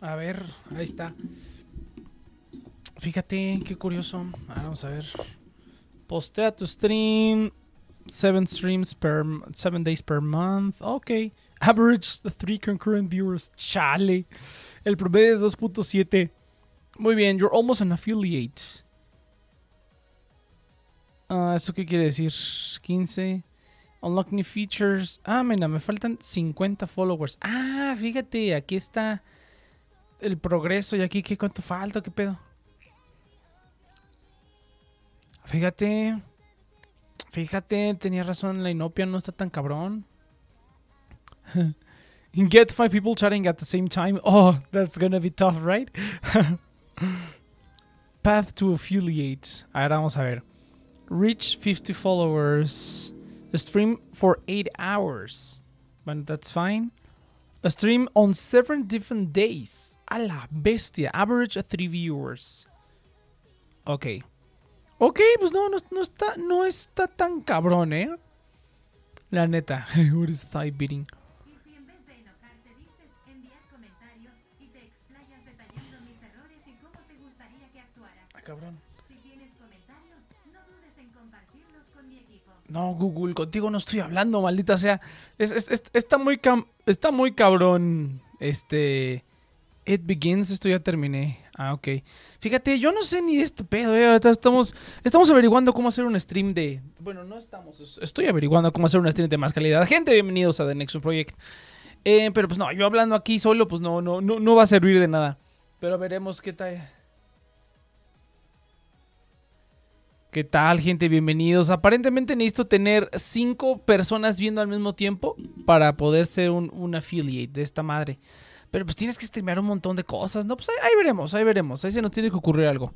A ver, ahí está. Fíjate, qué curioso. Ahora vamos a ver. Postea tu stream. Seven streams per seven days per month. Ok. Average the three concurrent viewers. Chale. El promedio es 2.7. Muy bien, you're almost an affiliate. Ah, ¿Eso qué quiere decir? 15. Unlock new features. Ah, mira, me faltan 50 followers. Ah, fíjate, aquí está el progreso. ¿Y aquí qué cuánto falta? ¿Qué pedo? Fíjate. Fíjate, tenía razón, la inopia no está tan cabrón. Get five people chatting at the same time. Oh, that's gonna be tough, right? Path to affiliate. Ahora vamos a ver. Reach 50 followers. Stream for 8 hours. But that's fine. A stream on 7 different days. A la bestia. Average 3 viewers. Ok. Ok, pues no, no, no, está, no está tan cabrón, ¿eh? La neta. What is thigh beating? Ah, cabrón. Si tienes comentarios, no dudes en compartirlos con mi equipo. No, Google, contigo no estoy hablando, maldita sea. Es, es- es- está muy cam- está muy cabrón. Este. It begins, esto ya terminé. Ah, ok. Fíjate, yo no sé ni de este pedo, eh. Estamos, estamos averiguando cómo hacer un stream de. Bueno, no estamos. es- Estoy averiguando cómo hacer un stream de más calidad. Gente, bienvenidos a The Nexus Project. Eh, pero pues no, yo hablando aquí solo, pues no, no, no, no va a servir de nada. Pero veremos qué tal. ¿Qué tal, gente? Bienvenidos. Aparentemente necesito tener cinco personas viendo al mismo tiempo para poder ser un, un affiliate de esta madre. Pero pues tienes que streamear un montón de cosas, ¿no? Pues ahí, veremos, ahí veremos. Ahí se nos tiene que ocurrir algo.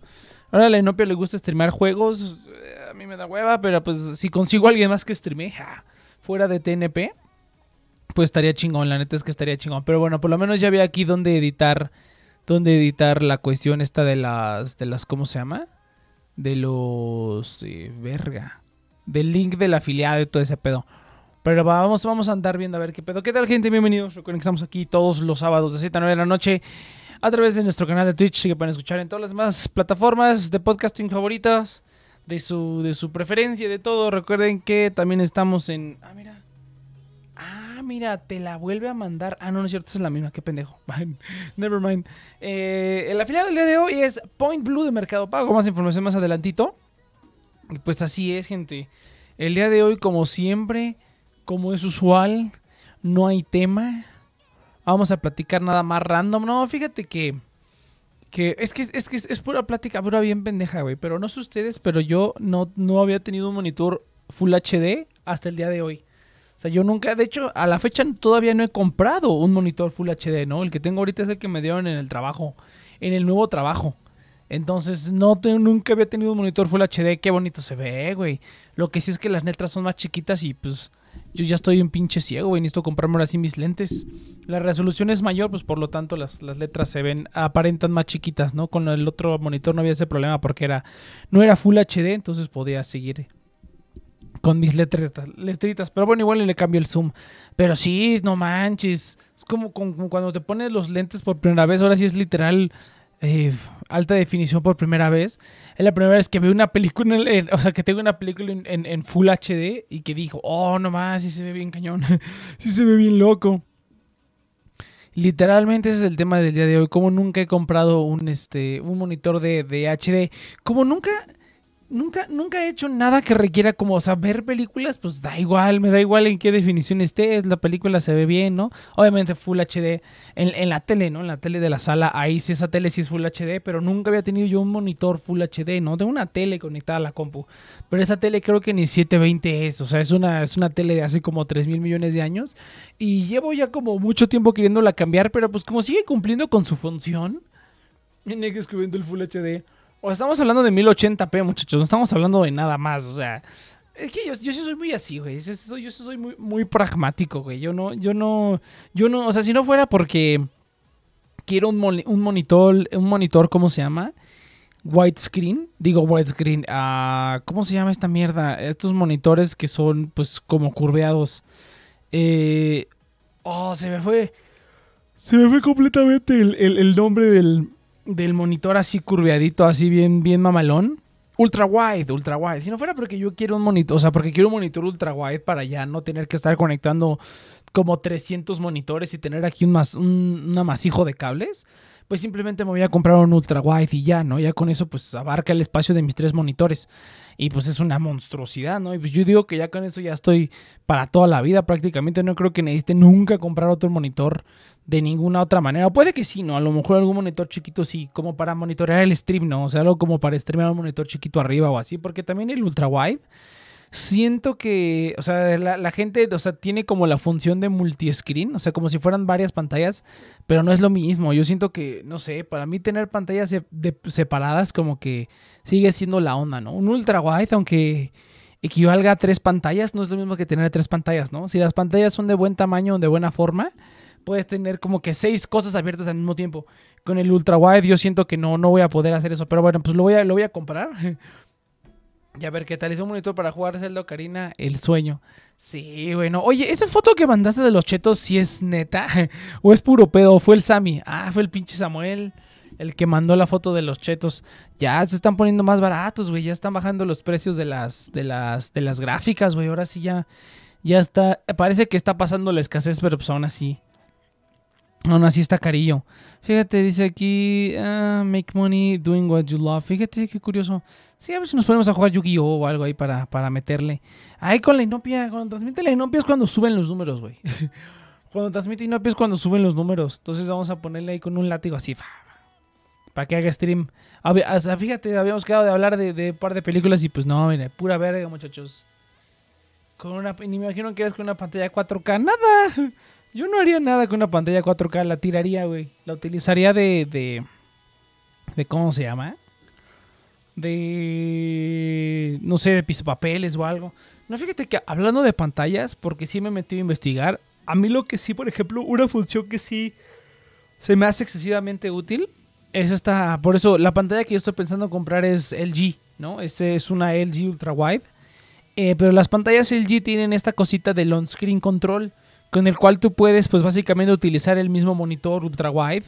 Ahora a la Inopia le gusta streamear juegos. eh, A mí me da hueva, pero pues si consigo a alguien más que streamee ja, fuera de TNP, pues estaría chingón. La neta es que estaría chingón. Pero bueno, por lo menos ya vi aquí dónde editar, dónde editar la cuestión esta de las, de las, ¿cómo se llama? de los eh, verga del link del afiliado y todo ese pedo. Pero vamos, vamos a andar viendo a ver qué pedo. ¿Qué tal, gente? Bienvenidos. Recuerden que estamos aquí todos los sábados de 7 a 9 de la noche a través de nuestro canal de Twitch que pueden escuchar en todas las demás plataformas de podcasting favoritas de su, de su preferencia, de todo. Recuerden que también estamos en. Ah, mira. Ah, mira, te la vuelve a mandar. Ah, no, no es cierto, es la misma, qué pendejo. Never mind. Eh, el afiliado del día de hoy es Point Blue de Mercado Pago. Más información más adelantito. Pues así es, gente. El día de hoy, como siempre, como es usual, no hay tema. Vamos a platicar nada más random. No, fíjate que. Que es que, es que es, pura plática, pura bien pendeja, güey. Pero no sé ustedes, pero yo no, no había tenido un monitor Full HD hasta el día de hoy. O sea, yo nunca, de hecho, a la fecha todavía no he comprado un monitor Full HD, ¿no? El que tengo ahorita es el que me dieron en el trabajo, en el nuevo trabajo. Entonces, no nunca había tenido un monitor Full HD. Qué bonito se ve, güey. Lo que sí es que las letras son más chiquitas y pues yo ya estoy un pinche ciego, güey. Necesito comprarme ahora sí mis lentes. La resolución es mayor, pues por lo tanto las, las letras se ven, aparentan más chiquitas, ¿no? Con el otro monitor no había ese problema porque era, no era Full HD, entonces podía seguir con mis letritas, letritas. Pero bueno, igual le cambio el zoom. Pero sí, no manches. Es como, como cuando te pones los lentes por primera vez. Ahora sí es literal eh, alta definición por primera vez. Es la primera vez que veo una película, o sea, que tengo una película en Full HD y que dijo, oh, no más, sí se ve bien cañón. sí se ve bien loco. Literalmente ese es el tema del día de hoy. Como nunca he comprado un, este, un monitor de, de HD. Como nunca, nunca, nunca he hecho nada que requiera como, ver películas, pues da igual, me da igual en qué definición estés, la película se ve bien, ¿no? Obviamente Full HD en, en la tele, ¿no? En la tele de la sala, ahí sí esa tele sí es Full HD, pero nunca había tenido yo un monitor Full HD, ¿no? Tengo una tele conectada a la compu, pero esa tele creo que ni 720 es, o sea, es una, es una tele de hace como 3 mil millones de años y llevo ya como mucho tiempo queriéndola cambiar, pero pues como sigue cumpliendo con su función, viene que escribiendo el Full HD. O estamos hablando de 1080p, muchachos. No estamos hablando de nada más. O sea, es que yo, sí soy muy así, güey. Yo soy, yo soy muy, pragmático, güey. Yo no, yo no, yo no, o sea, si no fuera porque quiero un, moni- un monitor, un monitor, ¿cómo se llama? Widescreen, digo widescreen, ah, ¿cómo se llama esta mierda? Estos monitores que son pues como curveados. Eh, oh, se me fue. Se me fue completamente el- el nombre del, del monitor así curveadito, así bien, bien mamalón. Ultra wide, ultra wide. Si no fuera porque yo quiero un monitor, o sea, porque quiero un monitor ultra wide para ya no tener que estar conectando como 300 monitores y tener aquí un, mas, un, un amasijo de cables, pues simplemente me voy a comprar un ultra wide y ya, ¿no? Ya con eso pues abarca el espacio de mis tres monitores. Y pues es una monstruosidad, ¿no? Y pues yo digo que ya con eso ya estoy para toda la vida prácticamente. No creo que necesite nunca comprar otro monitor de ninguna otra manera. O puede que sí, ¿no? A lo mejor algún monitor chiquito sí, como para monitorear el stream, ¿no? O sea, algo como para streamear un monitor chiquito arriba o así. Porque también el ultra wide siento que, o sea, la, la gente, o sea, tiene como la función de multi-screen, o sea, como si fueran varias pantallas, pero no es lo mismo. Yo siento que, no sé, para mí tener pantallas de- separadas como que sigue siendo la onda, ¿no? Un ultra wide, aunque equivalga a tres pantallas, no es lo mismo que tener tres pantallas, ¿no? Si las pantallas son de buen tamaño, de buena forma, puedes tener como que seis cosas abiertas al mismo tiempo. Con el ultra wide yo siento que no, no voy a poder hacer eso, pero bueno, pues lo voy a, lo voy a comprar. Y a ver qué tal. Es un monitor para jugar Zelda Ocarina, el sueño. Sí, bueno. Oye, esa foto que mandaste de los chetos, ¿sí es neta? ¿O es puro pedo? ¿Fue el Sammy? Ah, fue el pinche Samuel. El que mandó la foto de los chetos. Ya se están poniendo más baratos, güey. Ya están bajando los precios de las, de las, de las gráficas, güey. Ahora sí ya, ya está. Parece que está pasando la escasez, pero pues aún así. Aún así está carillo. Fíjate, dice aquí, ah, make money doing what you love. Fíjate qué curioso. Sí, a ver si nos ponemos a jugar Yu-Gi-Oh o algo ahí para, para meterle. Ahí con la Inopia, cuando transmite la Inopia es cuando suben los números, güey. cuando transmite Inopia es cuando suben los números. Entonces vamos a ponerle ahí con un látigo así. Para que haga stream. Fíjate, habíamos quedado de hablar de, de un par de películas y pues no, mire, pura verga, muchachos. Con una, ni me imagino que eres con una pantalla 4K. Nada. Yo no haría nada con una pantalla 4K. La tiraría, güey. La utilizaría de, de... ¿De cómo se llama? De... No sé, de pisapapeles o algo. No, fíjate que hablando de pantallas, porque sí me metí a investigar. A mí lo que sí, por ejemplo, una función que sí se me hace excesivamente útil. Es esta... Por eso, la pantalla que yo estoy pensando en comprar es LG, ¿no? Este es una LG Ultra Wide. Eh, pero las pantallas LG tienen esta cosita del on-screen control con el cual tú puedes, pues básicamente utilizar el mismo monitor ultra wide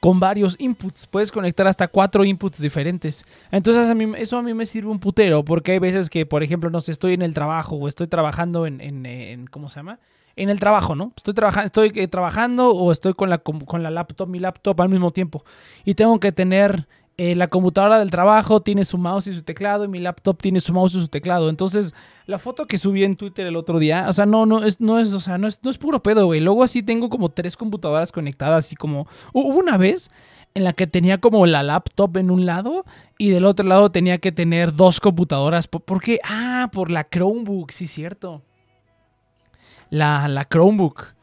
con varios inputs. Puedes conectar hasta cuatro inputs diferentes. Entonces a mí, eso a mí me sirve un putero porque hay veces que, por ejemplo, no sé, estoy en el trabajo o estoy trabajando en, ¿cómo se llama? En el trabajo, ¿no? Estoy, trabajando estoy eh, trabajando o estoy con la, con la laptop, mi laptop al mismo tiempo. Y tengo que tener eh, la computadora del trabajo tiene su mouse y su teclado y mi laptop tiene su mouse y su teclado. Entonces, la foto que subí en Twitter el otro día, o sea, no, no es, no es, o sea, no es, no es puro pedo, güey. Luego así tengo como tres computadoras conectadas y como hu- hubo una vez en la que tenía como la laptop en un lado y del otro lado tenía que tener dos computadoras. ¿Por, por qué? Ah, por la Chromebook, sí, cierto. La, la Chromebook.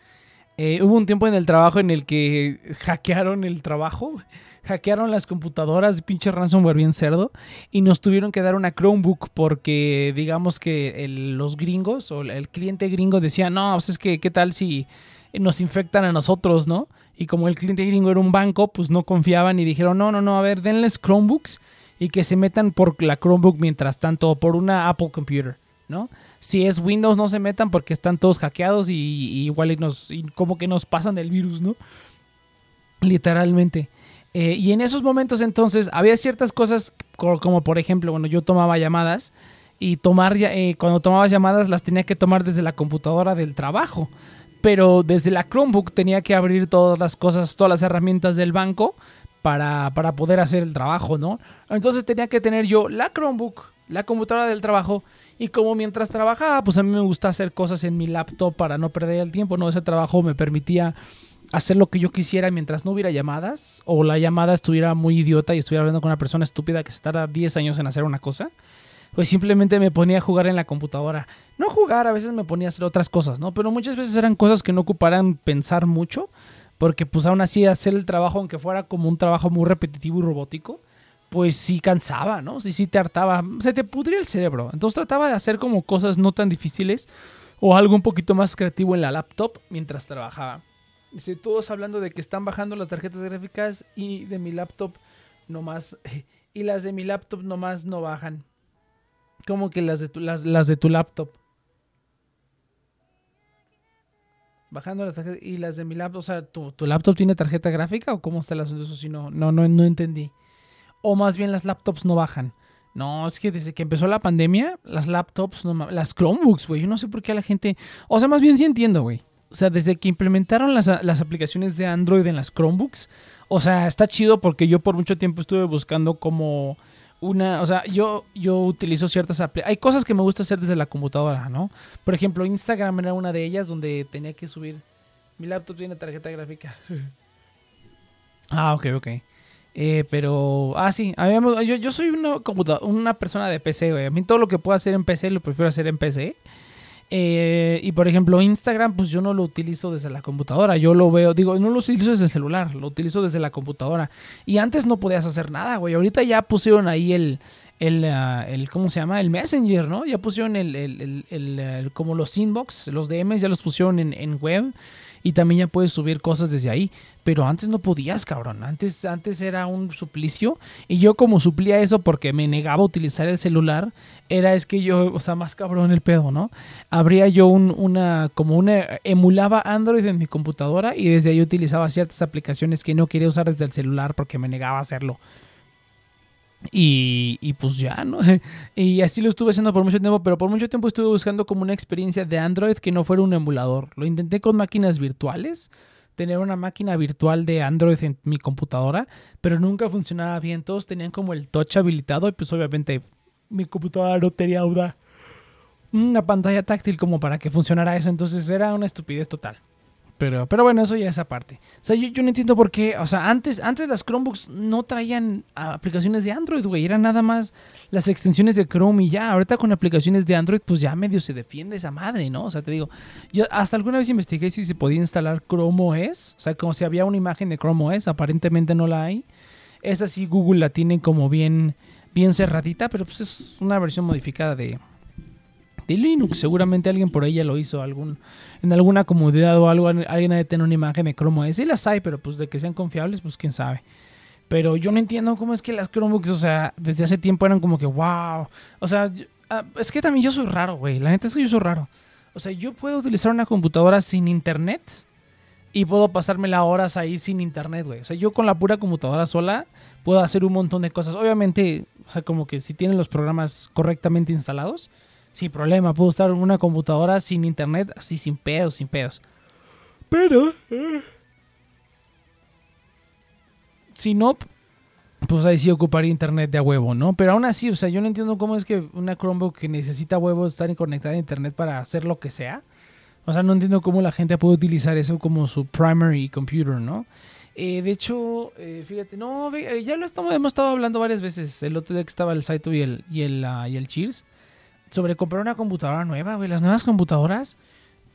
Eh, hubo un tiempo en el trabajo en el que hackearon el trabajo, hackearon las computadoras, pinche ransomware bien cerdo, y nos tuvieron que dar una Chromebook porque digamos que los gringos o el cliente gringo decía, no, pues es que qué tal si nos infectan a nosotros, ¿no? Y como el cliente gringo era un banco, pues no confiaban y dijeron, no, no, no, a ver, denles Chromebooks y que se metan por la Chromebook mientras tanto o por una Apple Computer, ¿no? Si es Windows no se metan porque están todos hackeados y, y igual y nos y como que nos pasan el virus, ¿no? Literalmente. Eh, y en esos momentos entonces había ciertas cosas co- como por ejemplo, bueno, yo tomaba llamadas y tomar eh, cuando tomaba llamadas las tenía que tomar desde la computadora del trabajo. Pero desde la Chromebook tenía que abrir todas las cosas, todas las herramientas del banco para, para poder hacer el trabajo, ¿no? Entonces tenía que tener yo la Chromebook, la computadora del trabajo y como mientras trabajaba, pues a mí me gusta hacer cosas en mi laptop para no perder el tiempo, ¿no? Ese trabajo me permitía hacer lo que yo quisiera mientras no hubiera llamadas o la llamada estuviera muy idiota y estuviera hablando con una persona estúpida que se tarda 10 años en hacer una cosa. Pues simplemente me ponía a jugar en la computadora. No jugar, a veces me ponía a hacer otras cosas, ¿no? Pero muchas veces eran cosas que no ocuparan pensar mucho, porque pues aún así hacer el trabajo, aunque fuera como un trabajo muy repetitivo y robótico, pues sí cansaba, ¿no? Sí, sí te hartaba, se te pudría el cerebro. Entonces trataba de hacer como cosas no tan difíciles o algo un poquito más creativo en la laptop mientras trabajaba. Dice, todos hablando de que están bajando las tarjetas gráficas y de mi laptop nomás, y las de mi laptop nomás no bajan. Como que las de tu, las, las de tu laptop. Bajando las tarjetas y las de mi laptop, o sea, ¿tu, tu laptop tiene tarjeta gráfica o cómo está el asunto? Eso sí, no, no, no, no entendí. O más bien las laptops no bajan. No, es que desde que empezó la pandemia, las laptops, no, las Chromebooks, güey, yo no sé por qué a la gente... O sea, más bien sí entiendo, güey. O sea, desde que implementaron las, las aplicaciones de Android en las Chromebooks, o sea, está chido porque yo por mucho tiempo estuve buscando como una, o sea, yo, yo utilizo ciertas aplicaciones. Hay cosas que me gusta hacer desde la computadora, ¿no? Por ejemplo, Instagram era una de ellas donde tenía que subir. Mi laptop tiene tarjeta gráfica. ah, ok, ok. Eh, pero, ah, sí, a yo, yo soy una, una persona de PC, güey. A mí todo lo que puedo hacer en PC lo prefiero hacer en PC. Eh, y por ejemplo, Instagram, pues yo no lo utilizo desde la computadora. Yo lo veo, digo, no lo utilizo desde el celular, lo utilizo desde la computadora. Y antes no podías hacer nada, güey. Ahorita ya pusieron ahí el, el, ah, el ¿cómo se llama? El Messenger, ¿no? Ya pusieron el, el, el- el, como los inbox, los DMs, ya los pusieron en, en web. Y también ya puedes subir cosas desde ahí. Pero antes no podías, cabrón. Antes, antes era un suplicio. Y yo como suplía eso porque me negaba a utilizar el celular, era es que yo, o sea, más cabrón el pedo, ¿no? Abría yo un- una, como una, emulaba Android en mi computadora y desde ahí utilizaba ciertas aplicaciones que no quería usar desde el celular porque me negaba a hacerlo. Y, pues ya, ¿no? Y así lo estuve haciendo por mucho tiempo, pero por mucho tiempo estuve buscando como una experiencia de Android que no fuera un emulador. Lo intenté con máquinas virtuales, tener una máquina virtual de Android en mi computadora, pero nunca funcionaba bien. Todos tenían como el touch habilitado y pues obviamente mi computadora no tenía una pantalla táctil como para que funcionara eso. Entonces era una estupidez total. Pero, pero bueno, eso ya es aparte. O sea, yo, yo no entiendo por qué. O sea, antes, antes las Chromebooks no traían aplicaciones de Android, güey. Eran nada más las extensiones de Chrome y ya. Ahorita con aplicaciones de Android, pues ya medio se defiende esa madre, ¿no? O sea, te digo, yo hasta alguna vez investigué si se podía instalar Chrome OS. O sea, como si había una imagen de Chrome OS. Aparentemente no la hay. Esa sí, Google la tiene como bien, bien cerradita, pero pues es una versión modificada de, de Linux. Seguramente alguien por ahí ya lo hizo algún, en alguna comunidad o algo. Alguien ha de tener una imagen de Chrome OS. Sí las hay, pero pues de que sean confiables, pues quién sabe. Pero yo no entiendo cómo es que las Chromebooks, o sea, desde hace tiempo eran como que wow. O sea, ah, es que también yo soy raro, güey. La neta es que yo soy raro. O sea, yo puedo utilizar una computadora sin internet y puedo pasármela horas ahí sin internet, güey. O sea, yo con la pura computadora sola puedo hacer un montón de cosas. Obviamente, o sea, como que si tienen los programas correctamente instalados, sin problema, puedo en una computadora sin internet, así sin pedos, sin pedos. Pero, eh, si no, pues ahí sí ocuparía internet de a huevo, ¿no? Pero aún así, o sea, yo no entiendo cómo es que una Chromebook que necesita huevo estar conectada a internet para hacer lo que sea. O sea, no entiendo cómo la gente puede utilizar eso como su primary computer, ¿no? Eh, de hecho, eh, fíjate, no, ya lo estamos, hemos estado hablando varias veces. El otro día que estaba el Saito y el, y el, ah, y el Cheers sobre comprar una computadora nueva, güey. Las nuevas computadoras,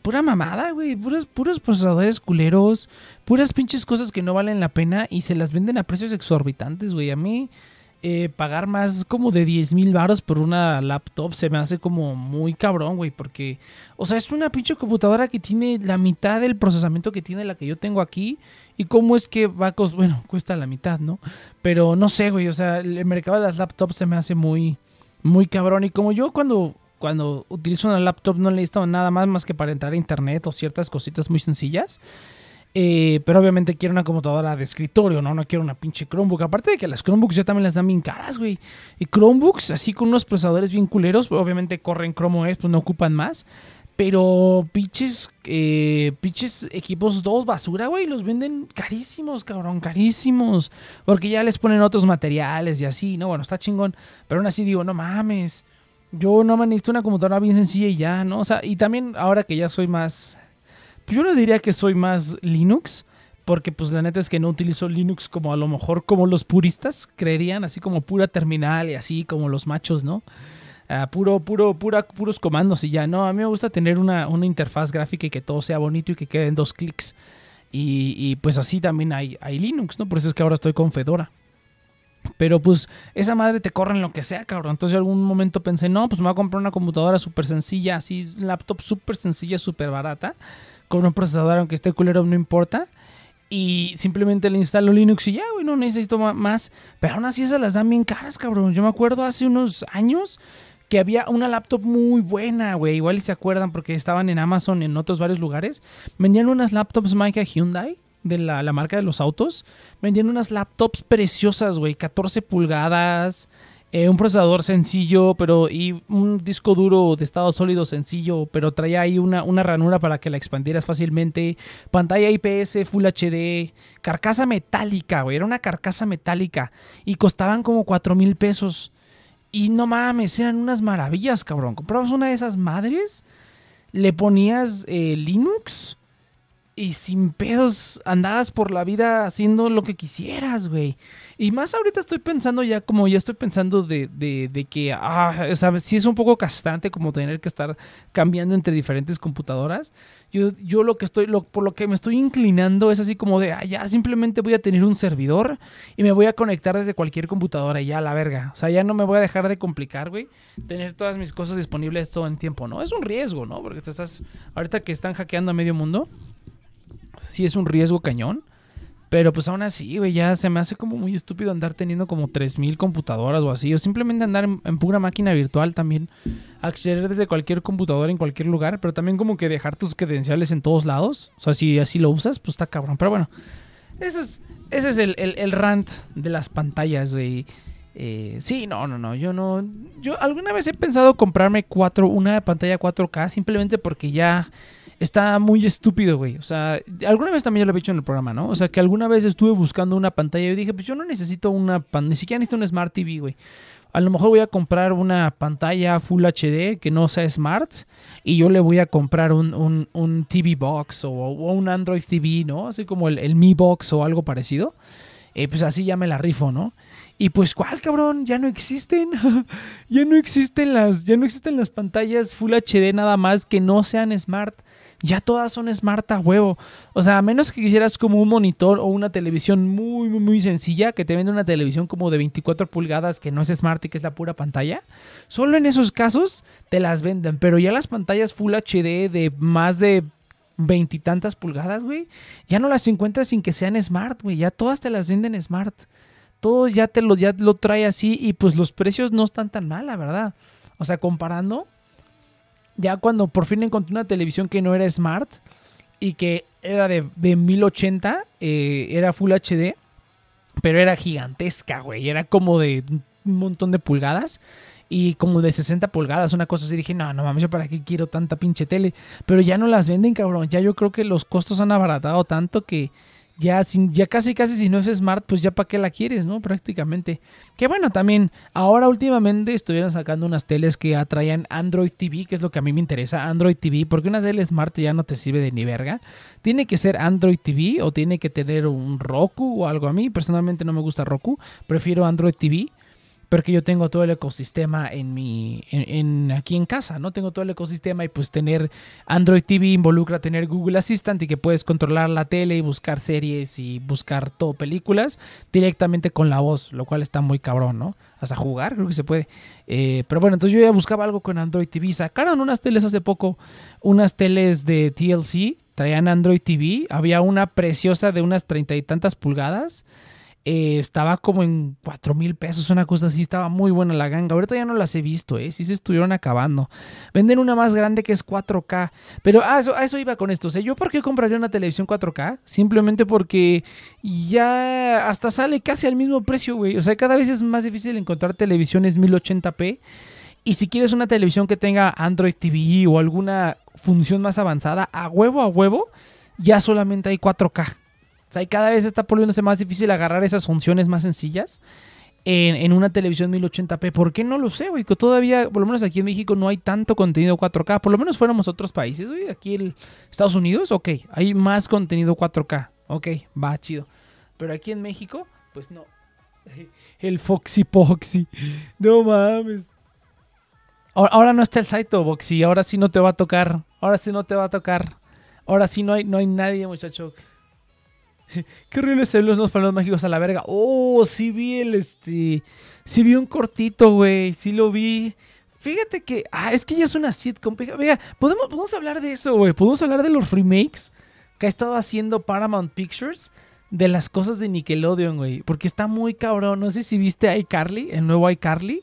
pura mamada, güey. Puros, puros procesadores culeros, puras pinches cosas que no valen la pena y se las venden a precios exorbitantes, güey. A mí, eh, pagar más como de 10 mil baros por una laptop se me hace como muy cabrón, güey. Porque, o sea, es una pinche computadora que tiene la mitad del procesamiento que tiene la que yo tengo aquí. Y cómo es que va a costar, bueno, cuesta la mitad, ¿no? Pero no sé, güey. O sea, el mercado de las laptops se me hace muy, muy cabrón. Y como yo cuando, cuando utilizo una laptop no necesito nada más más que para entrar a internet o ciertas cositas muy sencillas. Eh, pero obviamente quiero una computadora de escritorio, ¿no? No quiero una pinche Chromebook. Aparte de que las Chromebooks ya también las dan bien caras, güey. Y Chromebooks, así con unos procesadores bien culeros, obviamente corren Chrome OS, pues no ocupan más. Pero pinches, eh, equipos dos basura, güey, los venden carísimos, cabrón, carísimos. Porque ya les ponen otros materiales y así, ¿no? Bueno, está chingón. Pero aún así digo, no mames. Yo no me necesito una computadora bien sencilla y ya, ¿no? O sea, y también ahora que ya soy más... Pues yo no diría que soy más Linux. Porque pues la neta es que no utilizo Linux como a lo mejor como los puristas creerían, así como pura terminal y así como los machos, ¿no? Puro, puro, pura, puros comandos y ya. No, a mí me gusta tener una, una interfaz gráfica y que todo sea bonito y que quede en dos clics. Y, y, pues así también hay, hay Linux, ¿no? Por eso es que ahora estoy con Fedora. Pero pues esa madre te corre en lo que sea, cabrón. Entonces yo algún momento pensé, no, pues me voy a comprar una computadora súper sencilla, así, laptop súper sencilla, súper barata, con un procesador, aunque esté culero, no importa. Y simplemente le instalo Linux y ya, güey, no necesito más. Pero aún así esas las dan bien caras, cabrón. Yo me acuerdo hace unos años que había una laptop muy buena, güey. Igual se acuerdan porque estaban en Amazon en otros varios lugares. Vendían unas laptops Micah Hyundai de la, la marca de los autos. Vendían unas laptops preciosas, güey. 14 pulgadas. eh, un procesador sencillo, pero y un disco duro de estado sólido sencillo, pero traía ahí una, una ranura para que la expandieras fácilmente. Pantalla IPS, Full HD, carcasa metálica, güey. Era una carcasa metálica y costaban como 4 mil pesos. Y no mames, eran unas maravillas, cabrón. Comprabas una de esas madres, le ponías eh, Linux y sin pedos andabas por la vida haciendo lo que quisieras, güey. Y más ahorita estoy pensando ya, como ya estoy pensando de, de, de que, ah, sabes, sí es un poco castrante como tener que estar cambiando entre diferentes computadoras. Yo, yo lo que estoy, lo, por lo que me estoy inclinando es así como de, ah, ya simplemente voy a tener un servidor y me voy a conectar desde cualquier computadora y ya la verga. O sea, ya no me voy a dejar de complicar, güey. Tener todas mis cosas disponibles todo en tiempo, ¿no? Es un riesgo, ¿no? Porque te estás, ahorita que están hackeando a medio mundo sí es un riesgo cañón. Pero pues aún así, güey, ya se me hace como muy estúpido andar teniendo como 3000 computadoras o así. O simplemente andar en, pura máquina virtual también. Acceder desde cualquier computadora en cualquier lugar. Pero también como que dejar tus credenciales en todos lados. O sea, si así lo usas, pues está cabrón. Pero bueno, eso es, ese es el, el, el rant de las pantallas, güey. Eh, sí, no, no, no. Yo no. Yo alguna vez he pensado comprarme cuatro, una pantalla 4K simplemente porque ya está muy estúpido, güey. O sea, alguna vez también yo lo he dicho en el programa, ¿no? O sea, que alguna vez estuve buscando una pantalla y dije, pues yo no necesito una pantalla, ni siquiera necesito un Smart TV, güey. A lo mejor voy a comprar una pantalla Full HD que no sea Smart y yo le voy a comprar un, un, un TV Box o, un Android TV, ¿no? Así como el, el Mi Box o algo parecido. Eh, pues así ya me la rifo, ¿no? Y pues, ¿cuál cabrón? Ya no existen. ya no existen las. Ya no existen las pantallas Full HD nada más que no sean smart. Ya todas son smart a huevo. O sea, a menos que quisieras como un monitor o una televisión muy, muy, muy sencilla, que te vende una televisión como de 24 pulgadas que no es smart y que es la pura pantalla. Solo en esos casos te las venden. Pero ya las pantallas Full HD de más de veintitantas pulgadas, güey, ya no las encuentras sin que sean smart, güey. Ya todas te las venden smart todo ya te lo, ya lo trae así y pues los precios no están tan mal, la verdad. O sea, comparando, ya cuando por fin encontré una televisión que no era smart y que era de, de 1080, eh, era Full HD, pero era gigantesca, güey. Era como de un montón de pulgadas y como de 60 pulgadas, una cosa así. Dije, no, no mames, yo para qué quiero tanta pinche tele. Pero ya no las venden, cabrón. Ya yo creo que los costos han abaratado tanto que ya, sin, ya casi casi si no es smart, pues ya para qué la quieres, ¿no? Prácticamente. Que bueno, también ahora últimamente estuvieron sacando unas teles que atraían Android TV, que es lo que a mí me interesa, Android TV, porque una tele smart ya no te sirve de ni verga. Tiene que ser Android TV o tiene que tener un Roku o algo. A mí personalmente no me gusta Roku, prefiero Android TV porque yo tengo todo el ecosistema en mi en, en, aquí en casa, ¿no? Tengo todo el ecosistema y pues tener Android TV involucra tener Google Assistant y que puedes controlar la tele y buscar series y buscar todo películas directamente con la voz, lo cual está muy cabrón, ¿no? Hasta jugar, creo que se puede. Eh, pero bueno, entonces yo ya buscaba algo con Android TV. Sacaron unas teles hace poco, unas teles de TLC, traían Android TV. Había una preciosa de unas treinta y tantas pulgadas. Eh, estaba como en 4 mil pesos, una cosa así, estaba muy buena la ganga. Ahorita ya no las he visto, ¿eh? Sí se estuvieron acabando. Venden una más grande que es 4K. Pero ah, eso, a eso iba con esto. O sea, ¿yo por qué compraría una televisión 4K? Simplemente porque ya hasta sale casi al mismo precio, güey. O sea, cada vez es más difícil encontrar televisiones 1080p. Y si quieres una televisión que tenga Android TV o alguna función más avanzada, a huevo, a huevo, ya solamente hay 4K. O sea, y cada vez está volviéndose más difícil agarrar esas funciones más sencillas en, una televisión 1080p. ¿Por qué no lo sé, güey? Todavía, por lo menos aquí en México, no hay tanto contenido 4K. Por lo menos fuéramos otros países, güey. Aquí en Estados Unidos, ok, hay más contenido 4K. Ok, va, chido. Pero aquí en México, pues no. El Foxy Poxy. No mames. Ahora, ahora no está el Saito Boxy. Ahora sí no te va a tocar. Ahora sí no te va a tocar. Ahora sí no hay, no hay nadie, muchacho. Qué horrible se ven los nuevos mágicos a la verga. Oh, sí vi el este. Sí vi un cortito, güey. Sí lo vi. Fíjate que. Ah, es que ya es una sitcom. Venga, podemos, podemos hablar de eso, güey. Podemos hablar de los remakes que ha estado haciendo Paramount Pictures de las cosas de Nickelodeon, güey. Porque está muy cabrón. No sé si viste iCarly, el nuevo iCarly.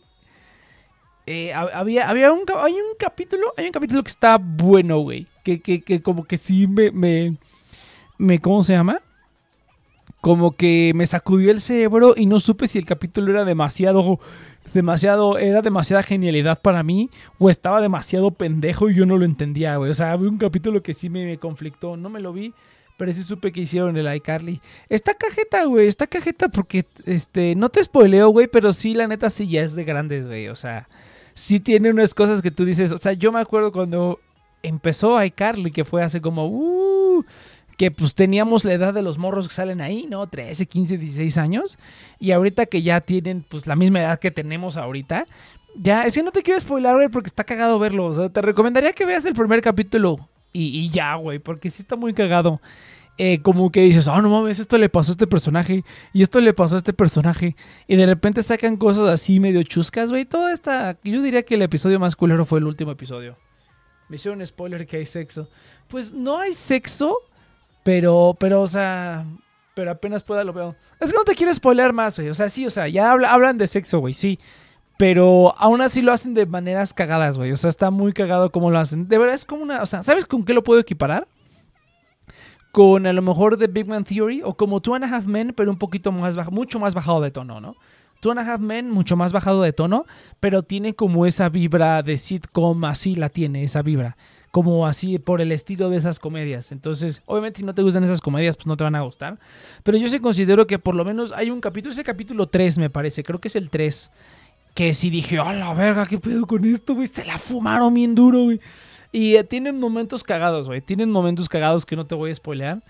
eh, ha- había, había un, hay un capítulo, hay un capítulo que está bueno, güey. Que, que, que como que sí me, me, me, ¿cómo se llama? Como que me sacudió el cerebro y no supe si el capítulo era demasiado, demasiado, era demasiada genialidad para mí o estaba demasiado pendejo y yo no lo entendía, güey. O sea, había un capítulo que sí me, me conflictó, no me lo vi, pero sí supe que hicieron el iCarly. Está cajeta, güey, está cajeta porque, este, no te spoileo, güey, pero sí, la neta sí ya es de grandes, güey. O sea, sí tiene unas cosas que tú dices, o sea, yo me acuerdo cuando empezó iCarly, que fue hace como, uh, que pues teníamos la edad de los morros que salen ahí, ¿no? 13, 15, 16 años. Y ahorita que ya tienen pues la misma edad que tenemos ahorita. Ya, es que no te quiero spoiler, güey, porque está cagado verlo. Te recomendaría que veas el primer capítulo y, y ya, güey, porque sí está muy cagado. Eh, como que dices, oh, no mames, esto le pasó a este personaje y esto le pasó a este personaje. Y de repente sacan cosas así medio chuscas, güey. Toda esta. Yo diría que el episodio más culero fue el último episodio. Me hicieron spoiler que hay sexo. Pues no hay sexo, pero, pero, o sea, pero apenas pueda lo veo. Es que no te quiero spoiler más, güey. O sea, sí, o sea, ya habla- hablan de sexo, güey, sí. Pero aún así lo hacen de maneras cagadas, güey. O sea, está muy cagado cómo lo hacen. De verdad es como una. O sea, ¿sabes con qué lo puedo equiparar? Con a lo mejor The Big Man Theory o como Two and a Half Men, pero un poquito más bajo, mucho más bajado de tono, ¿no? Two and a Half Men, mucho más bajado de tono, pero tiene como esa vibra de sitcom, así la tiene, esa vibra. Como así por el estilo de esas comedias. Entonces, obviamente, si no te gustan esas comedias, pues no te van a gustar. Pero yo sí considero que por lo menos hay un capítulo, ese capítulo 3, me parece, creo que es el 3. Que sí dije, a la verga, ¿qué pedo con esto, güey? Se la fumaron bien duro, güey. Y eh, tienen momentos cagados, güey. Tienen momentos cagados que no te voy a spoilear.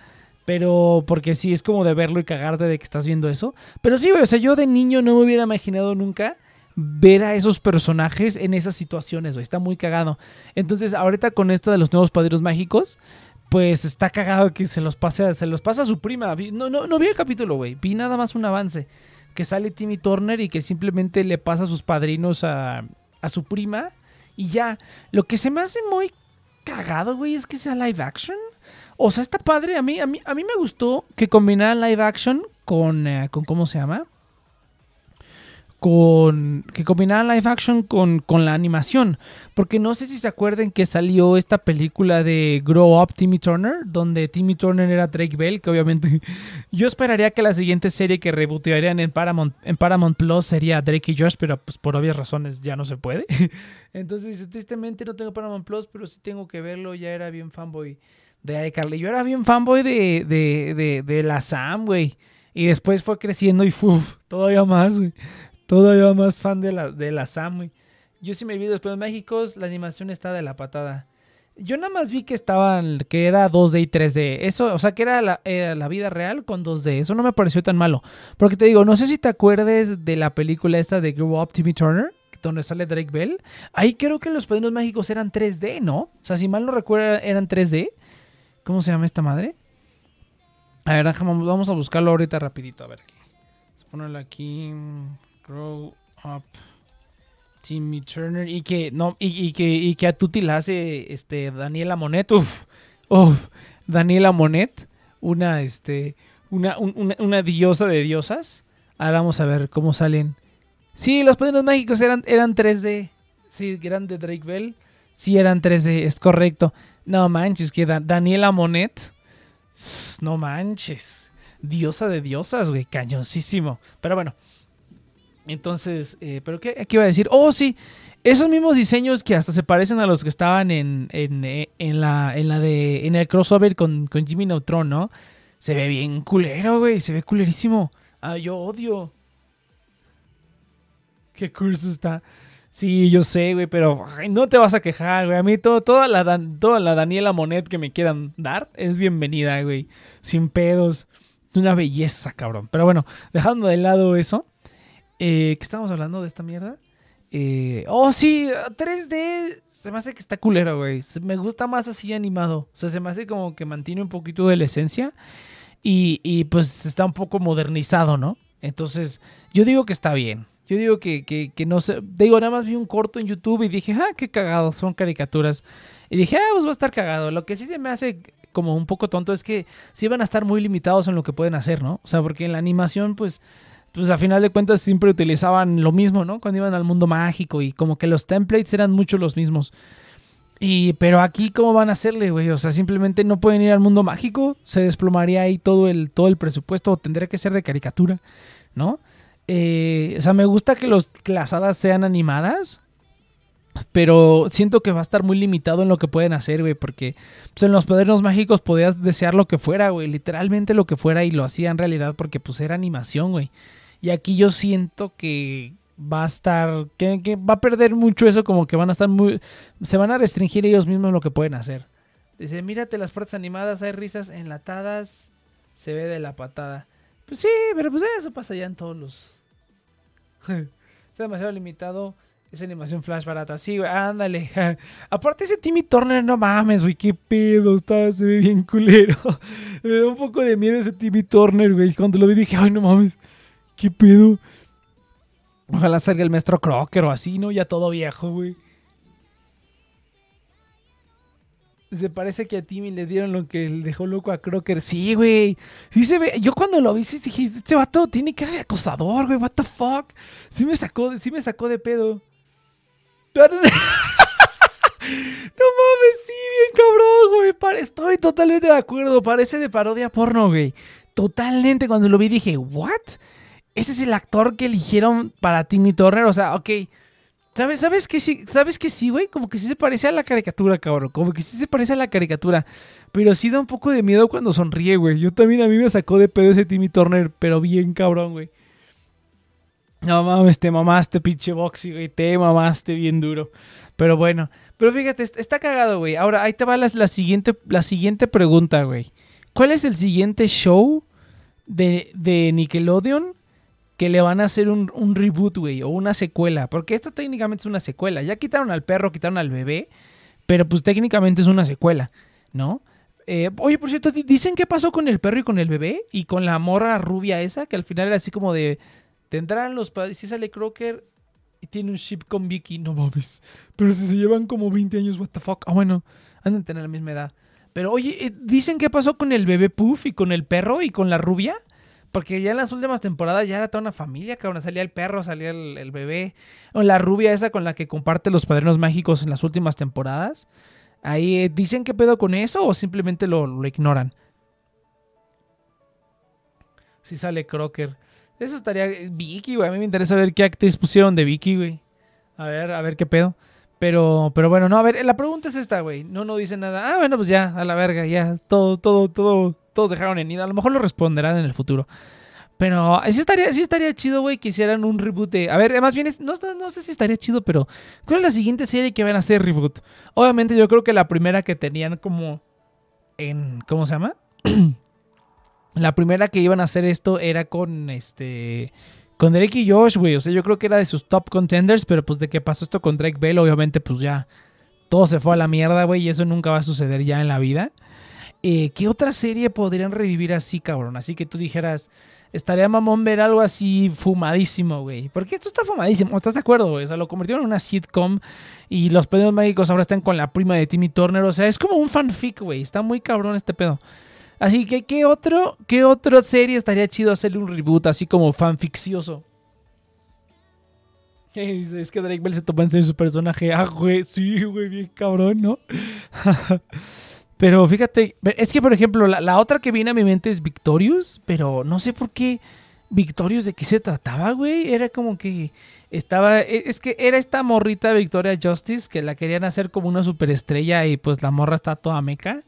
Pero porque sí, es como de verlo y cagarte de que estás viendo eso. Pero sí, güey, o sea, yo de niño no me hubiera imaginado nunca ver a esos personajes en esas situaciones, güey. Está muy cagado. Entonces, ahorita con esto de los nuevos padrinos mágicos, pues está cagado que se los pase, se los pasa a su prima. No, no, no vi el capítulo, güey. Vi nada más un avance. Que sale Timmy Turner y que simplemente le pasa a sus padrinos a, a su prima. Y ya. Lo que se me hace muy cagado, güey, es que sea live action. O sea, está padre. A mí, a mí, a mí me gustó que combinaran live action con, eh, con ¿cómo se llama? Con, que combinaran live action con, con la animación. Porque no sé si se acuerdan que salió esta película de Grow Up Timmy Turner, donde Timmy Turner era Drake Bell, que obviamente yo esperaría que la siguiente serie que rebootearían en Paramount, en Paramount Plus sería Drake y Josh, pero pues por obvias razones ya no se puede. Entonces tristemente no tengo Paramount Plus, pero sí tengo que verlo, ya era bien fanboy de iCarly. Yo era bien fanboy de, de, de, de la Sam, güey. Y después fue creciendo y uf, todavía más, güey. Todavía más fan de la, de la Sam. Yo sí me vi después de México, la animación está de la patada. Yo nada más vi que estaban, que era 2D y 3D. Eso, o sea, que era la, la vida real con 2D. Eso no me pareció tan malo. Porque te digo, no sé si te acuerdes de la película esta de Grow Up Timmy Turner, donde sale Drake Bell. Ahí creo que los padrinos mágicos eran 3D, ¿no? O sea, si mal no recuerdo, eran 3D. ¿Cómo se llama esta madre? A ver, vamos a buscarlo ahorita rapidito. A ver. Vamos a ponerlo aquí. Grow Up Timmy Turner. Y que, no, y, que, y que a Tuti la hace este, Daniela Monet. Uf, uf. Daniela Monet. Una, este, una, un- una, diosa de diosas. Ahora vamos a ver cómo salen. Sí, los padrinos mágicos eran, eran 3D. Sí, eran de Drake Bell. Sí, eran 3D, es correcto. No manches, que Da- Daniela Monet. No manches. Diosa de diosas, güey. Cañoncísimo. Pero bueno. Entonces, eh, ¿pero qué, iba a decir? Oh, sí. Esos mismos diseños que hasta se parecen a los que estaban en, en, eh, en la, en la de. en el crossover con, con Jimmy Neutron, ¿no? Se ve bien culero, güey. Se ve culerísimo. Ah, yo odio. Qué curso está. Sí, yo sé, güey, pero no te vas a quejar, güey. A mí todo, toda, la, toda la Daniela Monet que me quieran dar es bienvenida, güey. Sin pedos. Es una belleza, cabrón. Pero bueno, dejando de lado eso. Eh, ¿Qué estamos hablando de esta mierda? Eh, oh, sí, 3D. Se me hace que está culero, güey. Me gusta más así animado. O sea, se me hace como que mantiene un poquito de la esencia. Y, y pues está un poco modernizado, ¿no? Entonces, yo digo que está bien. Yo digo que, que, que no sé. Digo, nada más vi un corto en YouTube y dije, ah, qué cagado, son caricaturas. Y dije, ah, pues va a estar cagado. Lo que sí se me hace como un poco tonto es que sí van a estar muy limitados en lo que pueden hacer, ¿no? O sea, porque en la animación, pues pues a final de cuentas siempre utilizaban lo mismo, ¿no? Cuando iban al mundo mágico y como que los templates eran mucho los mismos. Y, pero aquí, ¿cómo van a hacerle, güey? O sea, simplemente no pueden ir al mundo mágico, se desplomaría ahí todo el, todo el presupuesto, tendría que ser de caricatura, ¿no? Eh, o sea, me gusta que, los, las hadas sean animadas, pero siento que va a estar muy limitado en lo que pueden hacer, güey, porque pues, en los poderes mágicos podías desear lo que fuera, güey, literalmente lo que fuera y lo hacía en realidad porque pues era animación, güey. Y aquí yo siento que va a estar, que, va a perder mucho eso, como que van a estar muy, se van a restringir ellos mismos lo que pueden hacer. Dice, mírate las partes animadas, hay risas enlatadas, se ve de la patada. Pues sí, pero pues eso pasa ya en todos los... Está demasiado limitado. Esa animación flash barata. Sí, güey, ándale. Aparte ese Timmy Turner, no mames, güey, qué pedo. Está, se ve bien culero. Me da un poco de miedo ese Timmy Turner, güey. Cuando lo vi dije, ay, no mames, qué pedo. Ojalá salga el maestro Crocker o así, ¿no? Ya todo viejo, güey. Se parece que a Timmy le dieron lo que le dejó loco a Crocker. Sí, güey. Sí se ve. Yo cuando lo vi, sí dije, este vato tiene cara de acosador, güey. What the fuck. Sí me sacó de, sí me sacó de pedo. no mames, sí, bien cabrón, güey. Estoy totalmente de acuerdo. Parece de parodia porno, güey. Totalmente. Cuando lo vi dije, ¿what? Ese es el actor que eligieron para Timmy Turner. O sea, ok. ¿Sabes, ¿Sabes que sí? ¿Sabes que sí, güey? Como que sí se parece a la caricatura, cabrón. Como que sí se parece a la caricatura. Pero sí da un poco de miedo cuando sonríe, güey. Yo también a mí me sacó de pedo ese Timmy Turner, pero bien cabrón, güey. No mames, te mamaste, pinche boxy, güey. Te mamaste bien duro. Pero bueno. Pero fíjate, está cagado, güey. Ahora, ahí te va la, la, siguiente, la siguiente pregunta, güey. ¿Cuál es el siguiente show de, de Nickelodeon que le van a hacer un, un reboot, güey, o una secuela. Porque esto técnicamente es una secuela. Ya quitaron al perro, quitaron al bebé, pero pues técnicamente es una secuela, ¿no? Eh, oye, por cierto, dicen qué pasó con el perro y con el bebé y con la morra rubia esa, que al final era así como de, tendrán los padres, si sale Crocker y tiene un ship con Vicky, no mames. Pero si se llevan como 20 años, what the fuck. Ah, bueno, han de tener la misma edad. Pero oye, eh, dicen qué pasó con el bebé Puff y con el perro y con la rubia. Porque ya en las últimas temporadas ya era toda una familia, cabrón. Salía el perro, salía el, bebé. O la rubia esa con la que comparte los padrinos mágicos en las últimas temporadas. Ahí eh, dicen qué pedo con eso o simplemente lo, ignoran. Si sale Crocker. Eso estaría. Vicky, güey. A mí me interesa ver qué actriz pusieron de Vicky, güey. A ver, a ver qué pedo. Pero, pero bueno, no, a ver, la pregunta es esta, güey. No, no dice nada. Ah, bueno, pues ya, a la verga, ya. Todo, todo, todo todos dejaron en ida. A lo mejor lo responderán en el futuro. Pero sí estaría, sí estaría chido, güey, que hicieran un reboot de... A ver, más bien, no, no, sé si estaría chido, pero... ¿Cuál es la siguiente serie que van a hacer reboot? Obviamente yo creo que la primera que tenían como... En... ¿Cómo se llama? la primera que iban a hacer esto era con este... Con Drake y Josh, güey. O sea, yo creo que era de sus top contenders, pero pues de que pasó esto con Drake Bell, obviamente pues ya... Todo se fue a la mierda, güey, y eso nunca va a suceder ya en la vida. Eh, ¿Qué otra serie podrían revivir así, cabrón? Así que tú dijeras, estaría mamón ver algo así fumadísimo, güey. Porque esto está fumadísimo, ¿estás de acuerdo, güey? O sea, lo convirtieron en una sitcom y los pedos mágicos ahora están con la prima de Timmy Turner. O sea, es como un fanfic, güey. Está muy cabrón este pedo. Así que, ¿qué otro, qué otra serie estaría chido hacerle un reboot así como fanficioso? Es que Drake Bell se toma en serio su personaje. Ah, güey, sí, güey, bien cabrón, ¿no? Pero fíjate, es que por ejemplo, la, otra que viene a mi mente es Victorious, pero no sé por qué Victorious de qué se trataba, güey. Era como que estaba, e, es que era esta morrita Victoria Justice que la querían hacer como una superestrella y pues la morra está toda meca.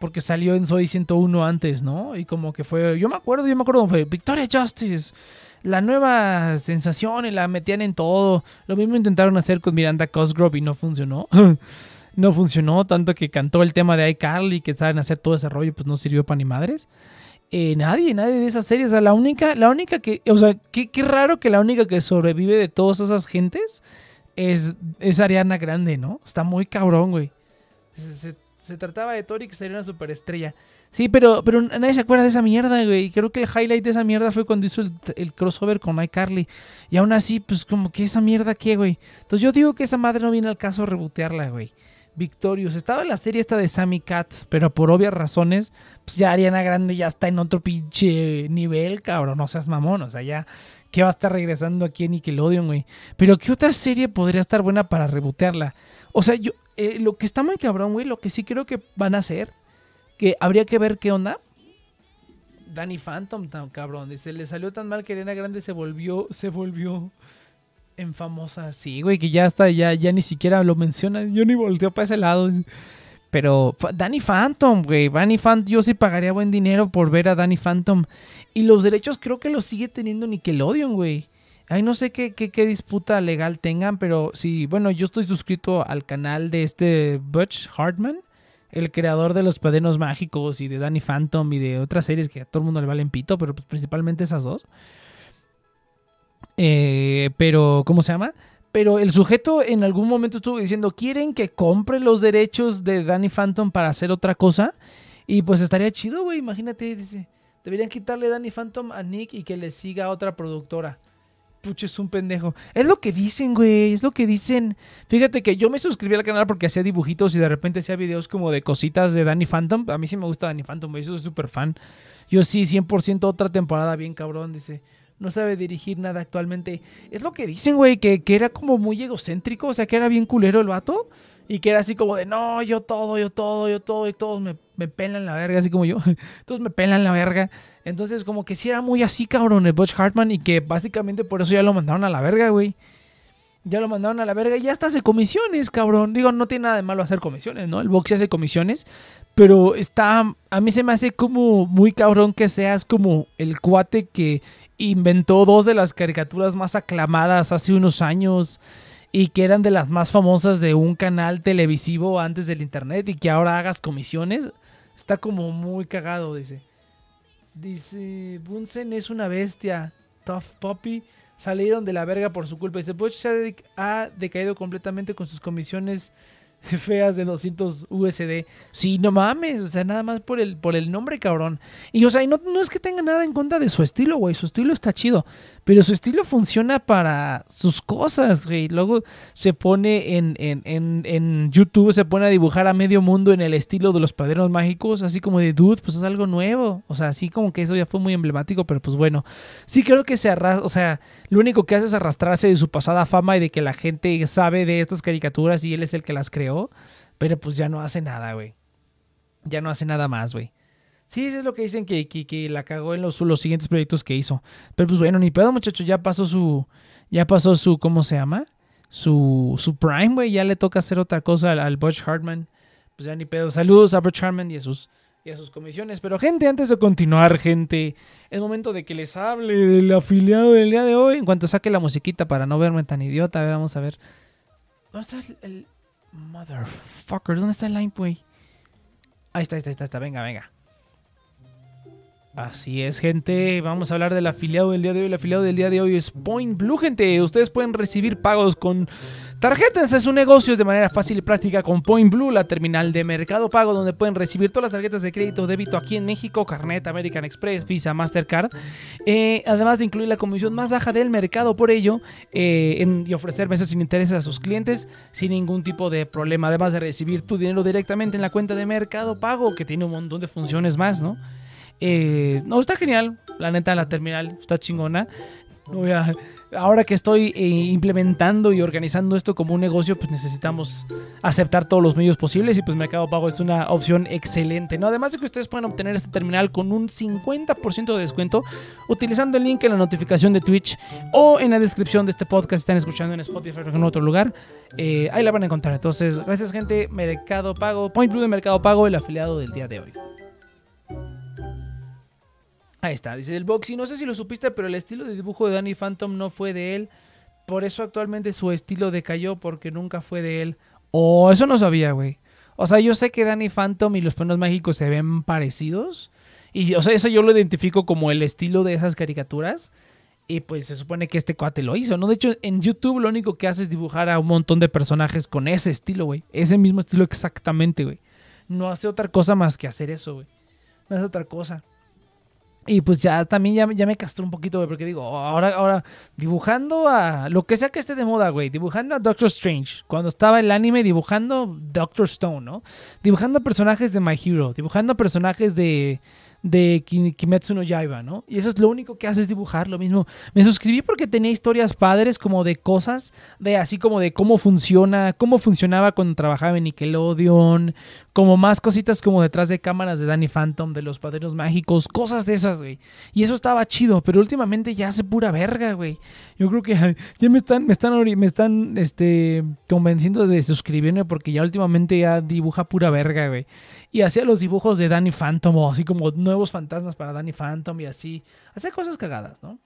Porque salió en Soy 101 antes, ¿no? Y como que fue, yo me acuerdo, yo me acuerdo fue Victoria Justice, la nueva sensación y la metían en todo. Lo mismo intentaron hacer con Miranda Cosgrove y no funcionó. no funcionó, tanto que cantó el tema de iCarly, que saben hacer todo ese rollo, pues no sirvió para ni madres. Eh, nadie, nadie de esas series. O sea, la única, la única que, o sea, qué, raro que la única que sobrevive de todas esas gentes es, es Ariana Grande, ¿no? Está muy cabrón, güey. Se, trataba de Tori que sería una superestrella. Sí, pero, pero nadie se acuerda de esa mierda, güey. Creo que el highlight de esa mierda fue cuando hizo el, crossover con iCarly. Y aún así, pues como que esa mierda, ¿qué, güey? Entonces yo digo que esa madre no viene al caso rebotearla, güey. Victorious. Estaba en la serie esta de Sammy Katz, pero por obvias razones, pues ya Ariana Grande ya está en otro pinche nivel, cabrón. No seas mamón. O sea, ya que va a estar regresando aquí en Nickelodeon, güey. Pero ¿qué otra serie podría estar buena para rebotearla? O sea, yo, eh, lo que está muy cabrón, güey, lo que sí creo que van a hacer, que habría que ver qué onda. Danny Phantom, tan cabrón, dice, le salió tan mal que Arena Grande se volvió, se volvió en famosa. Sí, güey, que ya está, ya, ya ni siquiera lo menciona, yo ni volteo para ese lado. Pero Danny Phantom, güey, Danny Phantom, yo sí pagaría buen dinero por ver a Danny Phantom. Y los derechos creo que los sigue teniendo Nickelodeon, güey. Ay, no sé qué, disputa legal tengan, pero sí, bueno, yo estoy suscrito al canal de este Butch Hartman, el creador de Los Padrinos Mágicos y de Danny Phantom y de otras series que a todo el mundo le valen pito, pero pues principalmente esas dos. Eh, pero, ¿cómo se llama? Pero el sujeto en algún momento estuvo diciendo, ¿quieren que compre los derechos de Danny Phantom para hacer otra cosa? Y pues estaría chido, güey, imagínate, dice, deberían quitarle Danny Phantom a Nick y que le siga a otra productora. Puche, es un pendejo. Es lo que dicen, güey, es lo que dicen. Fíjate que yo me suscribí al canal porque hacía dibujitos y de repente hacía videos como de cositas de Danny Phantom. A mí sí me gusta Danny Phantom, güey, soy súper fan. Yo sí, 100% otra temporada bien cabrón, dice no sabe dirigir nada actualmente. Es lo que dicen, güey, que, que, era como muy egocéntrico, o sea, que era bien culero el vato. Y que era así como de, no, yo todo, yo todo, yo todo, y todos me, me pelan la verga, así como yo. todos me pelan la verga. Entonces, como que sí era muy así, cabrón, el Butch Hartman. Y que básicamente por eso ya lo mandaron a la verga, güey. Ya lo mandaron a la verga y ya hasta hace comisiones, cabrón. Digo, no tiene nada de malo hacer comisiones, ¿no? El box hace comisiones. Pero está. A mí se me hace como muy cabrón que seas como el cuate que inventó dos de las caricaturas más aclamadas hace unos años y que eran de las más famosas de un canal televisivo antes del internet y que ahora hagas comisiones. Está como muy cagado, dice. Dice, Bunsen es una bestia. Tough Puppy salieron de la verga por su culpa. Dice, Butch se ha decaído completamente con sus comisiones feas de 200 USD. Sí, no mames, o sea, nada más por el, por el nombre, cabrón. Y, o sea, no, no es que tenga nada en contra de su estilo, güey. Su estilo está chido. Pero su estilo funciona para sus cosas, güey. Luego se pone en, en, en, en YouTube, se pone a dibujar a medio mundo en el estilo de los padrinos mágicos. Así como de, dude, pues es algo nuevo. O sea, así como que eso ya fue muy emblemático, pero pues bueno. Sí creo que se arrastra, o sea, lo único que hace es arrastrarse de su pasada fama y de que la gente sabe de estas caricaturas y él es el que las creó. Pero pues ya no hace nada, güey. Ya no hace nada más, güey. Sí, eso es lo que dicen que, la cagó en los, los, siguientes proyectos que hizo. Pero pues bueno, ni pedo, muchachos. Ya pasó su. Ya pasó su. ¿Cómo se llama? Su, su Prime, güey. Ya le toca hacer otra cosa al, al Butch Hartman. Pues ya ni pedo. Saludos a Butch Hartman y a sus y a sus comisiones. Pero gente, antes de continuar, gente, es momento de que les hable del afiliado del día de hoy. En cuanto saque la musiquita para no verme tan idiota, vamos a ver. ¿Dónde está el, Motherfucker, ¿dónde está el line, güey? Ahí está, ahí está, ahí está, venga, venga. Así es, gente. Vamos a hablar del afiliado del día de hoy. El afiliado del día de hoy es Point Blue, gente. Ustedes pueden recibir pagos con tarjetas es un negocio de manera fácil y práctica con Point Blue, la terminal de mercado pago, donde pueden recibir todas las tarjetas de crédito débito aquí en México: Carnet, American Express, Visa, Mastercard. Eh, además de incluir la comisión más baja del mercado por ello eh, y ofrecer meses sin intereses a sus clientes sin ningún tipo de problema. Además de recibir tu dinero directamente en la cuenta de mercado pago, que tiene un montón de funciones más, ¿no? Eh, no, está genial. La neta, la terminal está chingona. ahora que estoy eh, implementando y organizando esto como un negocio, pues necesitamos aceptar todos los medios posibles y pues Mercado Pago es una opción excelente, ¿no? Además de que ustedes pueden obtener este terminal con un 50% de descuento utilizando el link en la notificación de Twitch o en la descripción de este podcast si están escuchando en Spotify o en otro lugar. Eh, ahí la van a encontrar. Entonces, gracias gente, Mercado Pago, Point Blue de Mercado Pago, el afiliado del día de hoy. Ahí está, dice el box. Y no sé si lo supiste, pero el estilo de dibujo de Danny Phantom no fue de él. Por eso actualmente su estilo decayó porque nunca fue de él. Oh, eso no sabía, güey. O sea, yo sé que Danny Phantom y los Frenos Mágicos se ven parecidos. Y, o sea, eso yo lo identifico como el estilo de esas caricaturas. Y pues se supone que este cuate lo hizo, ¿no? De hecho, en YouTube lo único que hace es dibujar a un montón de personajes con ese estilo, güey. Ese mismo estilo exactamente, güey. No hace otra cosa más que hacer eso, güey. No hace otra cosa. Y pues ya también ya, ya me castró un poquito, güey, porque digo, ahora, ahora, dibujando a lo que sea que esté de moda, güey, dibujando a Doctor Strange, cuando estaba el anime dibujando Doctor Stone, ¿no? Dibujando personajes de My Hero, dibujando personajes de, de Ki- Kimetsu no Yaiba, ¿no? Y eso es lo único que hace es dibujar lo mismo. Me suscribí porque tenía historias padres como de cosas, de así como de cómo funciona, cómo funcionaba cuando trabajaba en Nickelodeon, como más cositas como detrás de cámaras de Danny Phantom, de los padrinos mágicos, cosas de esas, güey. Y eso estaba chido, pero últimamente ya hace pura verga, güey. Yo creo que ya me están, me están, me están, este, convenciendo de suscribirme porque ya últimamente ya dibuja pura verga, güey. Y hacía los dibujos de Danny Phantom o así como nuevos fantasmas para Danny Phantom y así. Hacía cosas cagadas, ¿no?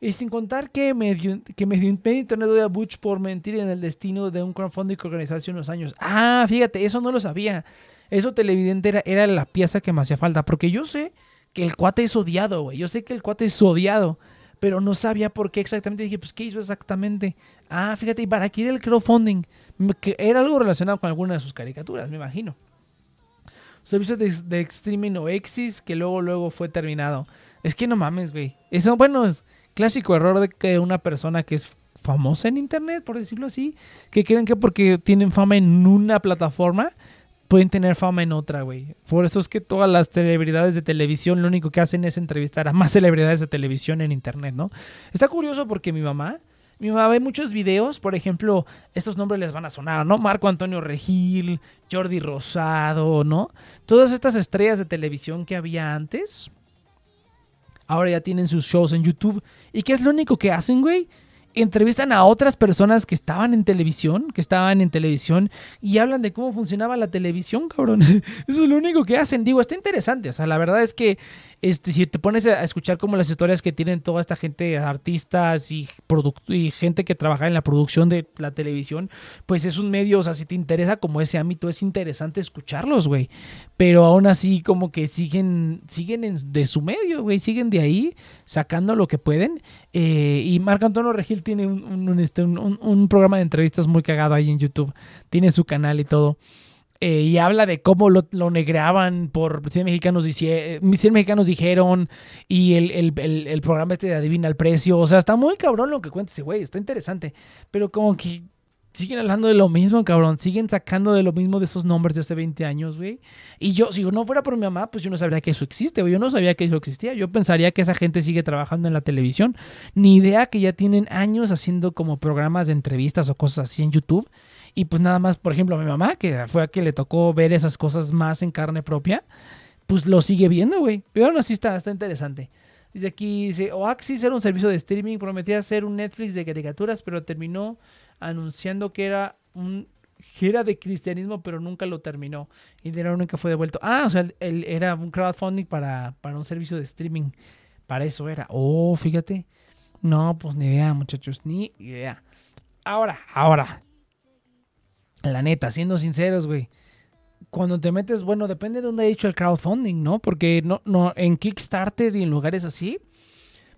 Y sin contar que me dio, que me dio internet a Butch por mentir en el destino de un crowdfunding que organizó hace unos años. Ah, fíjate, eso no lo sabía. Eso televidente era, era la pieza que me hacía falta. Porque yo sé que el cuate es odiado, güey. Yo sé que el cuate es odiado. Pero no sabía por qué exactamente. Dije, pues, ¿qué hizo exactamente? Ah, fíjate, y para qué era el crowdfunding. Que era algo relacionado con alguna de sus caricaturas, me imagino. Servicios de, de streaming o Exis que luego, luego fue terminado. Es que no mames, güey. Eso, bueno, es clásico error de que una persona que es famosa en internet, por decirlo así, que creen que porque tienen fama en una plataforma, pueden tener fama en otra, güey. Por eso es que todas las celebridades de televisión lo único que hacen es entrevistar a más celebridades de televisión en internet, ¿no? Está curioso porque mi mamá, mi mamá ve muchos videos, por ejemplo, estos nombres les van a sonar, ¿no? Marco Antonio Regil, Jordi Rosado, ¿no? Todas estas estrellas de televisión que había antes, ahora ya tienen sus shows en YouTube. ¿Y qué es lo único que hacen, güey? Entrevistan a otras personas que estaban en televisión, que estaban en televisión y hablan de cómo funcionaba la televisión, cabrón. Eso es lo único que hacen. Digo, está interesante. O sea, la verdad es que este, si te pones a escuchar como las historias que tienen toda esta gente, artistas y, y gente que trabaja en la producción de la televisión, pues es un medio, o sea, si te interesa como ese ámbito, es interesante escucharlos, güey. Pero aún así como que siguen, siguen en- de su medio, güey, siguen de ahí sacando lo que pueden. Eh, y Marco Antonio Regil tiene este, un- un programa de entrevistas muy cagado ahí en YouTube. Tiene su canal y todo. Eh, y habla de cómo lo, lo negreaban por 100 mexicanos, dicie- eh, 100 mexicanos dijeron y el, el- el- el programa este de adivina el precio. O sea, está muy cabrón lo que cuenta ese güey, está interesante. Pero como que siguen hablando de lo mismo, cabrón. Siguen sacando de lo mismo de esos nombres de hace 20 años, güey. Y yo, si yo no fuera por mi mamá, pues yo no sabría que eso existe, güey. Yo no sabía que eso existía. Yo pensaría que esa gente sigue trabajando en la televisión. Ni idea que ya tienen años haciendo como programas de entrevistas o cosas así en YouTube. Y pues nada más, por ejemplo, a mi mamá, que fue a que le tocó ver esas cosas más en carne propia, pues lo sigue viendo, güey. Pero aún así está, está interesante. Dice aquí, dice, Oaxis era un servicio de streaming, prometía ser un Netflix de caricaturas, pero terminó anunciando que era un era de cristianismo, pero nunca lo terminó. Y de nuevo nunca fue devuelto. Ah, o sea, él era un crowdfunding para, para un servicio de streaming. Para eso era. Oh, fíjate. No, pues ni idea, muchachos, ni idea. Ahora, ahora. La neta, siendo sinceros, güey. Cuando te metes, bueno, depende de dónde haya hecho el crowdfunding, ¿no? Porque no, no, en Kickstarter y en lugares así,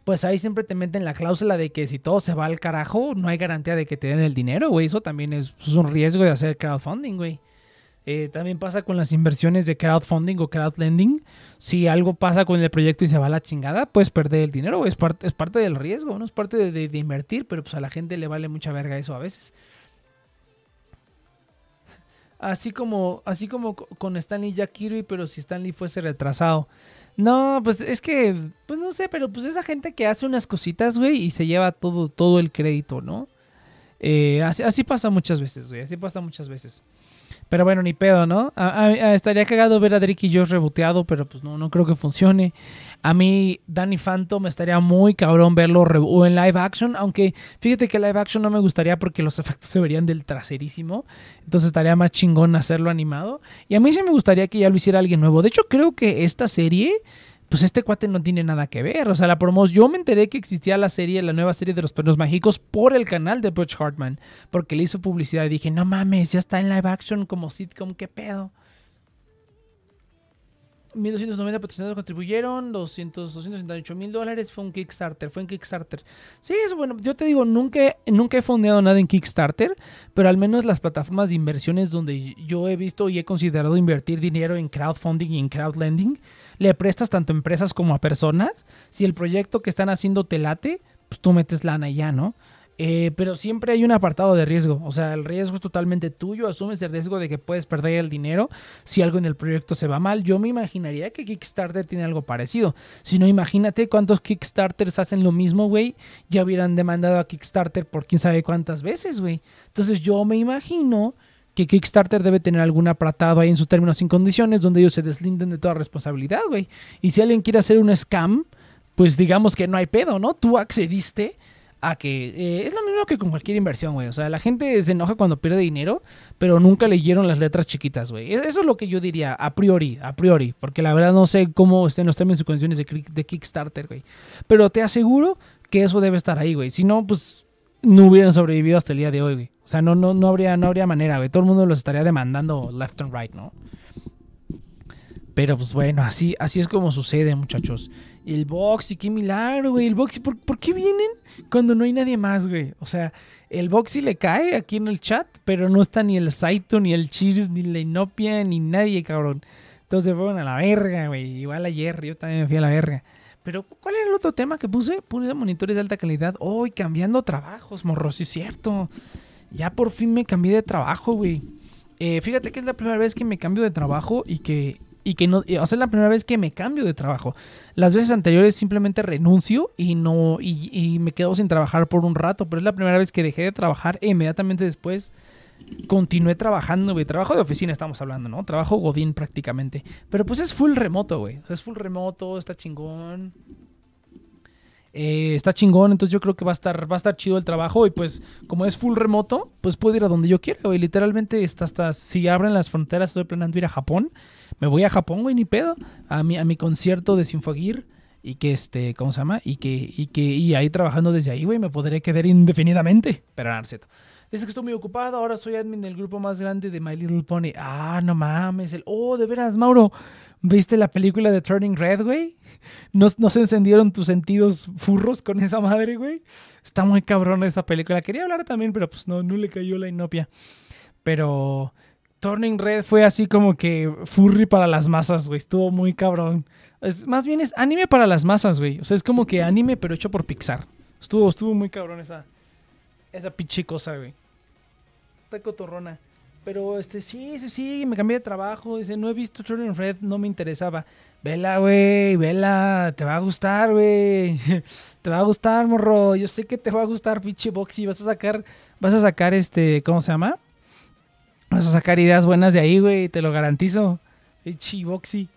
pues ahí siempre te meten la cláusula de que si todo se va al carajo, no hay garantía de que te den el dinero, güey. Eso también es, un riesgo de hacer crowdfunding, güey. Eh, también pasa con las inversiones de crowdfunding o crowdlending. Si algo pasa con el proyecto y se va a la chingada, puedes perder el dinero. Es, parte es parte del riesgo, ¿no? Es parte de- de invertir, pero pues a la gente le vale mucha verga eso a veces. Así como, así como co- con Stanley Jack Kirby, pero si Stanley fuese retrasado. No, pues es que, pues no sé, pero pues esa gente que hace unas cositas, güey, y se lleva todo, todo el crédito, ¿no? Eh, así, así pasa muchas veces, güey, así pasa muchas veces. Pero bueno, ni pedo, ¿no? A- a- a- estaría cagado ver a Drake y Josh reboteado, pero pues no, no creo que funcione. A mí, Danny Phantom, estaría muy cabrón verlo en live action, aunque fíjate que live action no me gustaría porque los efectos se verían del traserísimo. Entonces estaría más chingón hacerlo animado. Y a mí sí me gustaría que ya lo hiciera alguien nuevo. De hecho, creo que esta serie, pues este cuate no tiene nada que ver. O sea, la promoción. Yo me enteré que existía la serie, la nueva serie de los perros mágicos, por el canal de Butch Hartman. Porque le hizo publicidad y dije, no mames, ya está en live action como sitcom, qué pedo. 1290 patrocinadores contribuyeron, 200, 268 mil dólares fue un Kickstarter, fue en Kickstarter. Sí, eso bueno, yo te digo, nunca, nunca he fondeado nada en Kickstarter, pero al menos las plataformas de inversiones donde yo he visto y he considerado invertir dinero en crowdfunding y en crowdlending, le prestas tanto a empresas como a personas. Si el proyecto que están haciendo te late, pues tú metes lana y ya, ¿no? Eh, pero siempre hay un apartado de riesgo. O sea, el riesgo es totalmente tuyo. Asumes el riesgo de que puedes perder el dinero si algo en el proyecto se va mal. Yo me imaginaría que Kickstarter tiene algo parecido. Si no, imagínate cuántos Kickstarters hacen lo mismo, güey. Ya hubieran demandado a Kickstarter por quién sabe cuántas veces, güey. Entonces yo me imagino que Kickstarter debe tener algún apartado ahí en sus términos y condiciones donde ellos se deslinden de toda responsabilidad, güey. Y si alguien quiere hacer un scam, pues digamos que no hay pedo, ¿no? Tú accediste a que eh, es lo mismo que con cualquier inversión, güey. O sea, la gente se enoja cuando pierde dinero, pero nunca leyeron las letras chiquitas, güey. Eso es lo que yo diría a priori, a priori, porque la verdad no sé cómo estén los términos y condiciones de, de Kickstarter, güey. Pero te aseguro que eso debe estar ahí, güey. Si no, pues no hubieran sobrevivido hasta el día de hoy, güey. O sea, no, no, no, habría, no habría manera, güey. Todo el mundo los estaría demandando left and right, ¿no? Pero pues bueno, así, así es como sucede, muchachos. El Boxy, qué milagro, güey. El Boxy, ¿por, ¿por, qué vienen cuando no hay nadie más, güey? O sea, el Boxy le cae aquí en el chat, pero no está ni el Saito, ni el Cheers, ni la Inopia, ni nadie, cabrón. Entonces fueron a la verga, güey. Igual ayer, yo también me fui a la verga. Pero, ¿cuál era el otro tema que puse? Puse monitores de alta calidad. Hoy cambiando trabajos, morro, sí es cierto. Ya por fin me cambié de trabajo, güey. Eh, fíjate que es la primera vez que me cambio de trabajo y que y que no, o sea, es la primera vez que me cambio de trabajo. Las veces anteriores simplemente renuncio y no, y, me quedo sin trabajar por un rato, pero es la primera vez que dejé de trabajar e inmediatamente después continué trabajando, güey. Trabajo de oficina estamos hablando, ¿no? Trabajo godín prácticamente. Pero pues es full remoto, güey. es full remoto, está chingón. Eh, está chingón, entonces yo creo que va a estar va a estar chido el trabajo y pues como es full remoto, pues puedo ir a donde yo quiera, güey. Literalmente está hasta si abren las fronteras, estoy planeando ir a Japón. Me voy a Japón, güey, ni pedo, a mi a mi concierto de Sinfogir y que este, ¿cómo se llama? Y que y que y ahí trabajando desde ahí, güey, me podré quedar indefinidamente. Pero Arceto. Dice que estoy muy ocupado, ahora soy admin del grupo más grande de My Little Pony. Ah, no mames, el oh, de veras, Mauro. ¿Viste la película de Turning Red, güey? ¿No, se encendieron tus sentidos furros con esa madre, güey? Está muy cabrón esa película. Quería hablar también, pero pues no, no le cayó la inopia. Pero Turning Red fue así como que furry para las masas, güey. Estuvo muy cabrón. Es, más bien es anime para las masas, güey. O sea, es como que anime, pero hecho por Pixar. Estuvo, estuvo muy cabrón esa, esa pinche cosa, güey. Está cotorrona. Pero este, sí, sí, sí, me cambié de trabajo. Dice, no he visto Turning Red, no me interesaba. Vela, güey, vela, te va a gustar, güey. te va a gustar, morro. Yo sé que te va a gustar, pinche Boxy. Vas a sacar, vas a sacar este, ¿cómo se llama? Vas a sacar ideas buenas de ahí, güey, te lo garantizo. Pinche Boxy.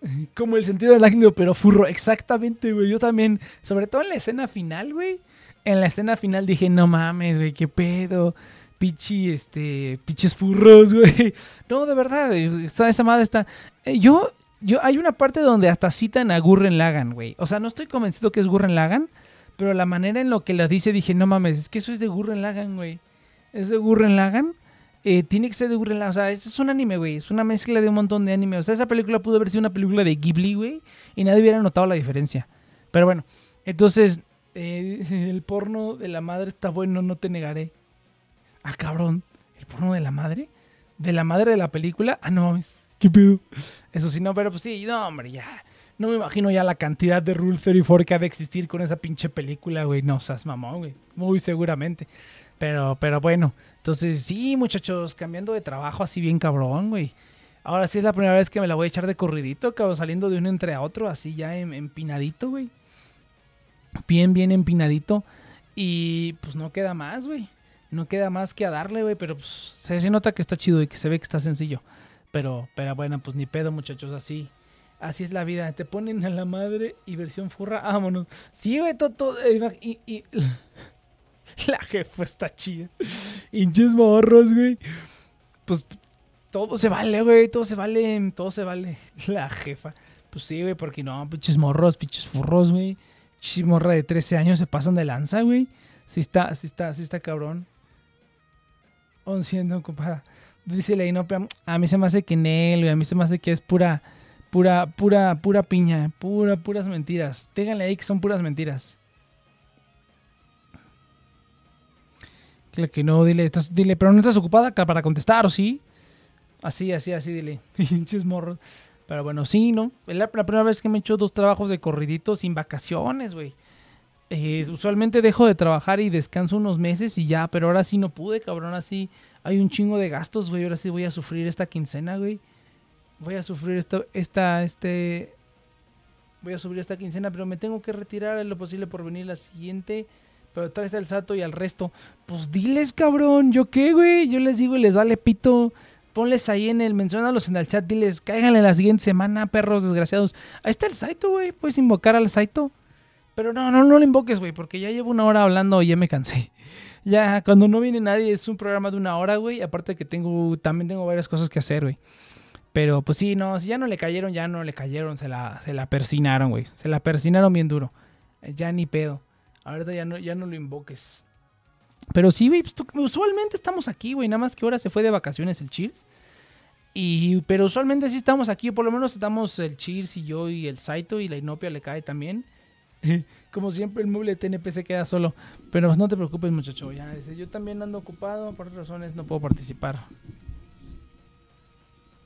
Como el sentido del ágnido, pero furro. Exactamente, güey. Yo también, sobre todo en la escena final, güey. En la escena final dije, no mames, güey, qué pedo pichi, este, piches furros, güey. No, de verdad, esa, esa madre está... Eh, yo, yo, hay una parte donde hasta citan a Gurren Lagan, güey. O sea, no estoy convencido que es Gurren Lagan, pero la manera en lo que lo dice dije, no mames, es que eso es de Gurren Lagan, güey. Es de Gurren Lagan. Eh, tiene que ser de Gurren Lagan. O sea, es un anime, güey. Es una mezcla de un montón de anime. O sea, esa película pudo haber sido una película de Ghibli, güey. Y nadie hubiera notado la diferencia. Pero bueno, entonces, eh, el porno de la madre está bueno, no te negaré. Ah, cabrón. ¿El porno de la madre? ¿De la madre de la película? Ah, no, ¿qué pedo? Eso sí, no, pero pues sí, no, hombre, ya. No me imagino ya la cantidad de Rule 34 que ha de existir con esa pinche película, güey. No seas mamón, güey. Muy seguramente. Pero, pero bueno. Entonces, sí, muchachos, cambiando de trabajo así bien cabrón, güey. Ahora sí es la primera vez que me la voy a echar de corridito, cabrón, saliendo de uno entre a otro, así ya empinadito, güey. Bien, bien empinadito. Y pues no queda más, güey no queda más que a darle, güey, pero pues se, nota que está chido y que se ve que está sencillo. Pero, pero bueno, pues ni pedo, muchachos, así. Así es la vida. Te ponen a la madre y versión furra, vámonos. Sí, güey, todo, eh, y, la jefa está chida. Hinches morros, güey. Pues todo se vale, güey, todo se vale, todo se vale. La jefa. Pues sí, güey, porque no, pinches morros, pinches furros, güey. Pinches morra de 13 años se pasan de lanza, güey. Sí está, sí está, sí está cabrón siendo ocupada. Dice la inopia, a mí se me hace que en él, a mí se me hace que es pura, pura, pura, pura piña, pura, puras mentiras. Ténganle ahí que son puras mentiras. Claro que no, dile, dile, pero no estás ocupada para contestar, ¿o sí? Así, así, así, dile. Pinches morros. Pero bueno, sí, ¿no? Es la, primera vez que me he hecho dos trabajos de corridito sin vacaciones, güey. Eh, usualmente dejo de trabajar y descanso unos meses y ya, pero ahora sí no pude, cabrón. Así hay un chingo de gastos, güey. Ahora sí voy a sufrir esta quincena, güey. Voy a sufrir esta, esta, este. Voy a sufrir esta quincena, pero me tengo que retirar lo posible por venir la siguiente. Pero traes al Sato y al resto. Pues diles, cabrón. ¿Yo qué, güey? Yo les digo y les vale pito. Ponles ahí en el, menciónalos en el chat, diles, cáiganle la siguiente semana, perros desgraciados. Ahí está el Saito, güey. Puedes invocar al Saito. Pero no, no, no lo invoques, güey, porque ya llevo una hora hablando y ya me cansé. Ya, cuando no viene nadie, es un programa de una hora, güey. Aparte que tengo, también tengo varias cosas que hacer, güey. Pero pues sí, no, si ya no le cayeron, ya no le cayeron, se la, se la persinaron, güey. Se la persinaron bien duro. Ya ni pedo. Ahorita ya no, ya no lo invoques. Pero sí, güey, pues, usualmente estamos aquí, güey. Nada más que ahora se fue de vacaciones el Cheers. Y, pero usualmente sí estamos aquí, por lo menos estamos el Cheers y yo y el Saito y la Inopia le cae también. Como siempre, el mueble TNP se queda solo. Pero no te preocupes, muchacho. Ya, yo también ando ocupado. Por otras razones no puedo participar.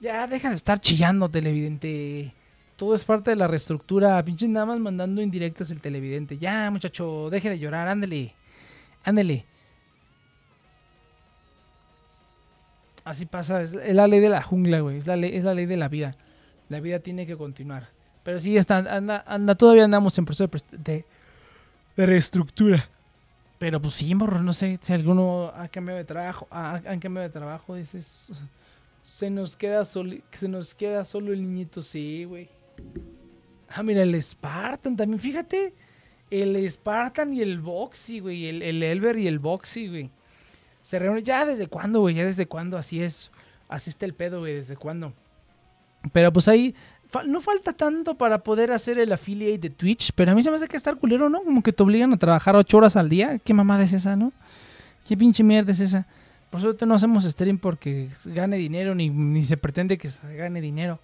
Ya, deja de estar chillando, televidente. Todo es parte de la reestructura. Pinche nada más mandando indirectas el televidente. Ya, muchacho, deje de llorar. Ándele. Ándele. Así pasa. Es la ley de la jungla, güey. Es la ley, es la ley de la vida. La vida tiene que continuar. Pero sí, está, anda, anda, todavía andamos en proceso de, de, reestructura. Pero pues sí, morro, no sé si alguno ha cambiado de trabajo, ha, han cambiado de trabajo, dices, se nos queda solo, se nos queda solo el niñito, sí, güey. Ah, mira, el Spartan también, fíjate, el Spartan y el Boxy, güey, el, el Elber y el Boxy, güey. Se reúnen, ya desde cuándo, güey, ya desde cuándo, así es, así está el pedo, güey, desde cuándo. Pero pues ahí no falta tanto para poder hacer el affiliate de Twitch, pero a mí se me hace que estar culero, ¿no? Como que te obligan a trabajar ocho horas al día. ¿Qué mamada es esa, no? ¿Qué pinche mierda es esa? Por suerte no hacemos stream porque gane dinero, ni, ni se pretende que se gane dinero.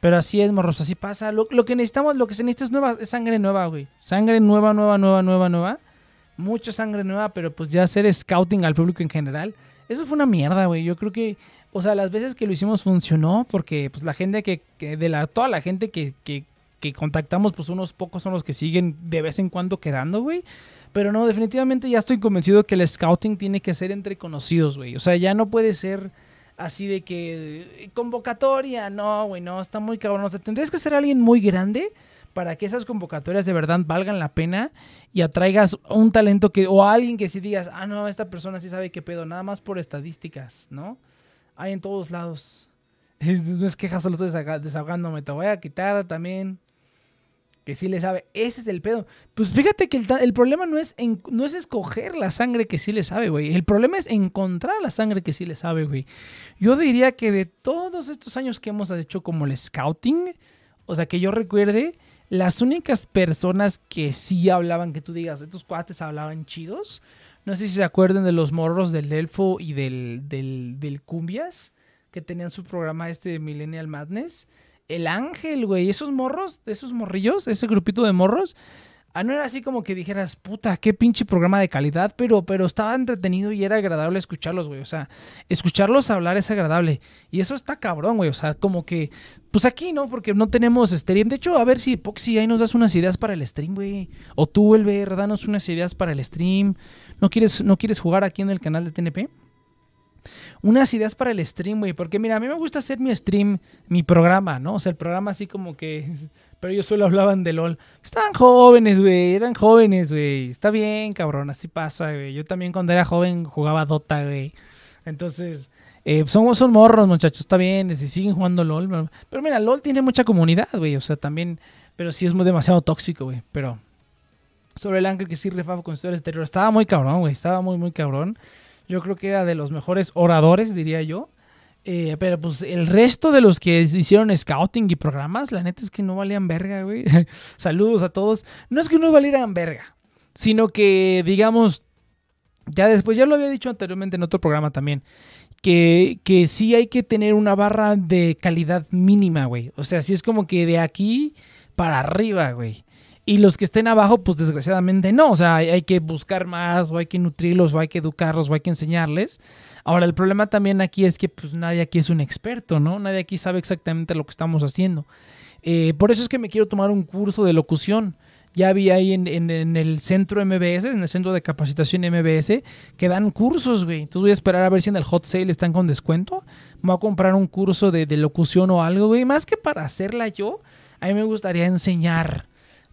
Pero así es, morros, así pasa. Lo, lo, que necesitamos, lo que se necesita es nueva, es sangre nueva, güey. Sangre nueva, nueva, nueva, nueva, nueva. Mucha sangre nueva, pero pues ya hacer scouting al público en general. Eso fue una mierda, güey. Yo creo que o sea, las veces que lo hicimos funcionó porque pues la gente que, de la, toda la gente que, que, que, contactamos, pues unos pocos son los que siguen de vez en cuando quedando, güey. Pero no, definitivamente ya estoy convencido que el scouting tiene que ser entre conocidos, güey. O sea, ya no puede ser así de que convocatoria, no, güey, no, está muy cabrón. O sea, tendrías que ser alguien muy grande para que esas convocatorias de verdad valgan la pena y atraigas un talento que, o alguien que si digas, ah, no, esta persona sí sabe qué pedo, nada más por estadísticas, ¿no? Hay en todos lados. No es queja, solo estoy desahogándome. Te voy a quitar también. Que sí le sabe. Ese es el pedo. Pues fíjate que el, problema no es, no es escoger la sangre que sí le sabe, güey. El problema es encontrar la sangre que sí le sabe, güey. Yo diría que de todos estos años que hemos hecho como el scouting, o sea, que yo recuerde, las únicas personas que sí hablaban, que tú digas, estos cuates hablaban chidos, no sé si se acuerdan de los morros del Elfo y del, del, del Cumbias, que tenían su programa este de Millennial Madness. El Ángel, güey, esos morros, esos morrillos, ese grupito de morros, Ah, no era así como que dijeras, puta, qué pinche programa de calidad, pero, pero estaba entretenido y era agradable escucharlos, güey. O sea, escucharlos hablar es agradable. Y eso está cabrón, güey. O sea, como que, pues aquí, ¿no? Porque no tenemos stream. De hecho, a ver si Poxy ahí nos das unas ideas para el stream, güey. O tú, el VR, danos unas ideas para el stream. ¿No quieres, ¿No quieres jugar aquí en el canal de TNP? unas ideas para el stream, güey. Porque mira, a mí me gusta hacer mi stream, mi programa, ¿no? O sea, el programa así como que pero ellos solo hablaban de LOL. Estaban jóvenes, güey, eran jóvenes, güey. Está bien, cabrón, así pasa, güey. Yo también cuando era joven jugaba Dota, güey. Entonces, eh, son, son morros, muchachos, está bien, si siguen jugando LOL. Pero mira, LOL tiene mucha comunidad, güey, o sea, también, pero sí es muy demasiado tóxico, güey. Pero sobre el ángel que sí refaba con historias exterior, estaba muy cabrón, güey, estaba muy, muy cabrón. Yo creo que era de los mejores oradores, diría yo. Eh, pero pues el resto de los que hicieron scouting y programas, la neta es que no valían verga, güey. Saludos a todos. No es que no valieran verga, sino que, digamos, ya después, ya lo había dicho anteriormente en otro programa también, que, que sí hay que tener una barra de calidad mínima, güey. O sea, sí es como que de aquí para arriba, güey. Y los que estén abajo, pues desgraciadamente no. O sea, hay, que buscar más, o hay que nutrirlos, o hay que educarlos, o hay que enseñarles. Ahora, el problema también aquí es que pues nadie aquí es un experto, ¿no? Nadie aquí sabe exactamente lo que estamos haciendo. Eh, por eso es que me quiero tomar un curso de locución. Ya vi ahí en, en- en el centro MBS, en el centro de capacitación MBS, que dan cursos, güey. Entonces voy a esperar a ver si en el hot sale están con descuento. Me voy a comprar un curso de, de locución o algo, güey. Más que para hacerla yo, a mí me gustaría enseñar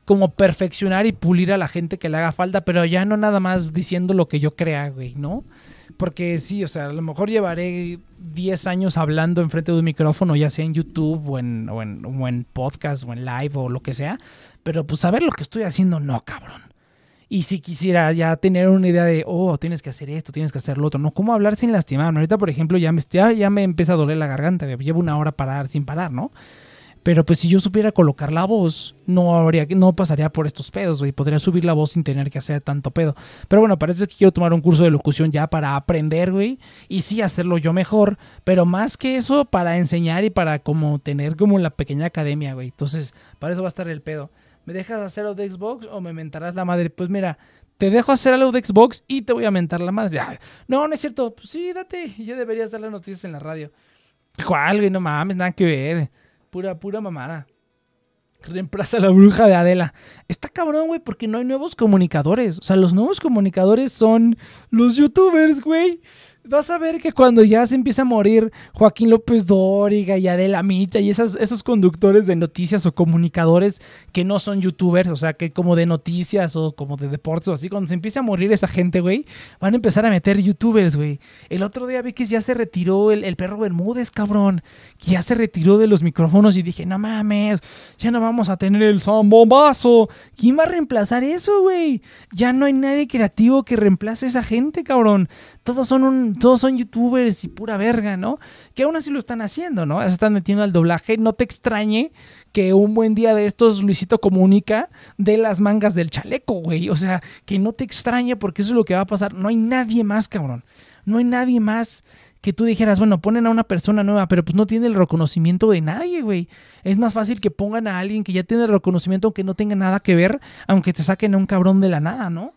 como perfeccionar y pulir a la gente que le haga falta, pero ya no nada más diciendo lo que yo crea, güey, ¿no? Porque sí, o sea, a lo mejor llevaré 10 años hablando enfrente de un micrófono, ya sea en YouTube o en, o en, podcast o en live o lo que sea, pero pues saber lo que estoy haciendo, no, cabrón. Y si quisiera ya tener una idea de, oh, tienes que hacer esto, tienes que hacer lo otro, no, ¿cómo hablar sin lastimarme? Ahorita, por ejemplo, ya me, ya, ya me empieza a doler la garganta, llevo una hora parar sin parar, ¿no? Pero pues si yo supiera colocar la voz, no habría, no pasaría por estos pedos, güey. Podría subir la voz sin tener que hacer tanto pedo. Pero bueno, parece que quiero tomar un curso de locución ya para aprender, güey. Y sí hacerlo yo mejor. Pero más que eso, para enseñar y para como tener como la pequeña academia, güey. Entonces, para eso va a estar el pedo. ¿Me dejas hacer algo de Xbox o me mentarás la madre? Pues mira, te dejo hacer algo de Xbox y te voy a mentar la madre. No, no es cierto. Pues sí, date. Ya deberías dar las noticias en la radio. ¿Cuál, güey? No mames, nada que ver. Pura, pura mamada. Reemplaza a la bruja de Adela. Está cabrón, güey, porque no hay nuevos comunicadores. O sea, los nuevos comunicadores son los youtubers, güey. Vas a ver que cuando ya se empieza a morir Joaquín López Dóriga y Adela Micha y esas, esos conductores de noticias o comunicadores que no son youtubers, o sea, que como de noticias o como de deportes o así, cuando se empieza a morir esa gente, güey, van a empezar a meter youtubers, güey. El otro día vi que ya se retiró el, el perro Bermúdez, cabrón. Que ya se retiró de los micrófonos y dije, no mames, ya no vamos a tener el zambombazo. ¿Quién va a reemplazar eso, güey? Ya no hay nadie creativo que reemplace a esa gente, cabrón. Todos son un, todos son youtubers y pura verga, ¿no? Que aún así lo están haciendo, ¿no? Se están metiendo al doblaje. No te extrañe que un buen día de estos Luisito comunica de las mangas del chaleco, güey. O sea, que no te extrañe porque eso es lo que va a pasar. No hay nadie más, cabrón. No hay nadie más que tú dijeras, bueno, ponen a una persona nueva, pero pues no tiene el reconocimiento de nadie, güey. Es más fácil que pongan a alguien que ya tiene el reconocimiento aunque no tenga nada que ver, aunque te saquen a un cabrón de la nada, ¿no?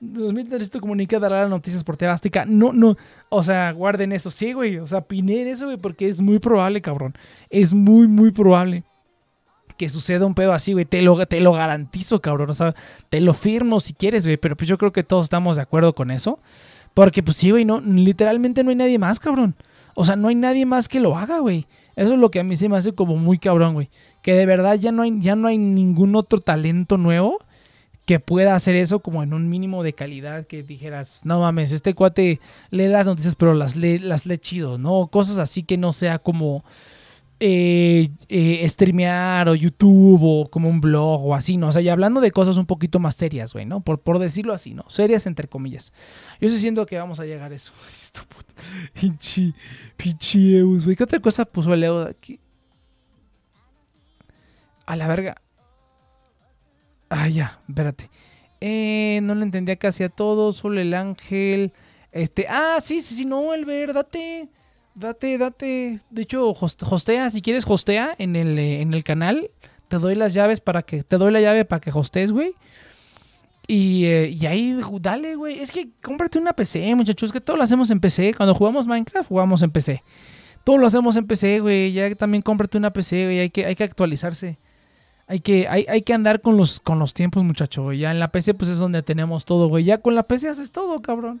2003 comunica dará las noticias por Tebástica. No, no, o sea, guarden eso. Sí, güey, o sea, piné en eso, güey, porque es muy probable, cabrón. Es muy, muy probable que suceda un pedo así, güey. Te lo, te lo garantizo, cabrón. O sea, te lo firmo si quieres, güey. Pero pues yo creo que todos estamos de acuerdo con eso. Porque pues sí, güey, no, literalmente no hay nadie más, cabrón. O sea, no hay nadie más que lo haga, güey. Eso es lo que a mí se me hace como muy cabrón, güey. Que de verdad ya no hay, ya no hay ningún otro talento nuevo que pueda hacer eso como en un mínimo de calidad que dijeras, no mames, este cuate lee las noticias pero las lee, las lee chido, ¿no? Cosas así que no sea como eh, eh, streamear o YouTube o como un blog o así, ¿no? O sea, y hablando de cosas un poquito más serias, güey, ¿no? Por, por decirlo así, ¿no? Serias entre comillas. Yo sí siento que vamos a llegar a eso. Esto, pinche Eus, güey. ¿Qué otra cosa puso el Eus aquí? A la verga. Ah, ya, espérate. Eh, no le entendía casi a todo, solo el ángel. Este, ah, sí, sí, sí, no, el ver, date, date, date. De hecho, host- hostea, si quieres hostea en el, eh, en el canal, te doy las llaves para que, te doy la llave para que hostees, güey. Y, eh, y ahí, dale, güey. Es que cómprate una PC, muchachos. Que todo lo hacemos en PC. Cuando jugamos Minecraft, jugamos en PC. Todo lo hacemos en PC, güey. Ya también cómprate una PC, güey. Hay que, hay que actualizarse. Hay que, hay, hay que andar con los, con los tiempos, muchacho. Ya en la PC, pues es donde tenemos todo, güey. Ya con la PC haces todo, cabrón.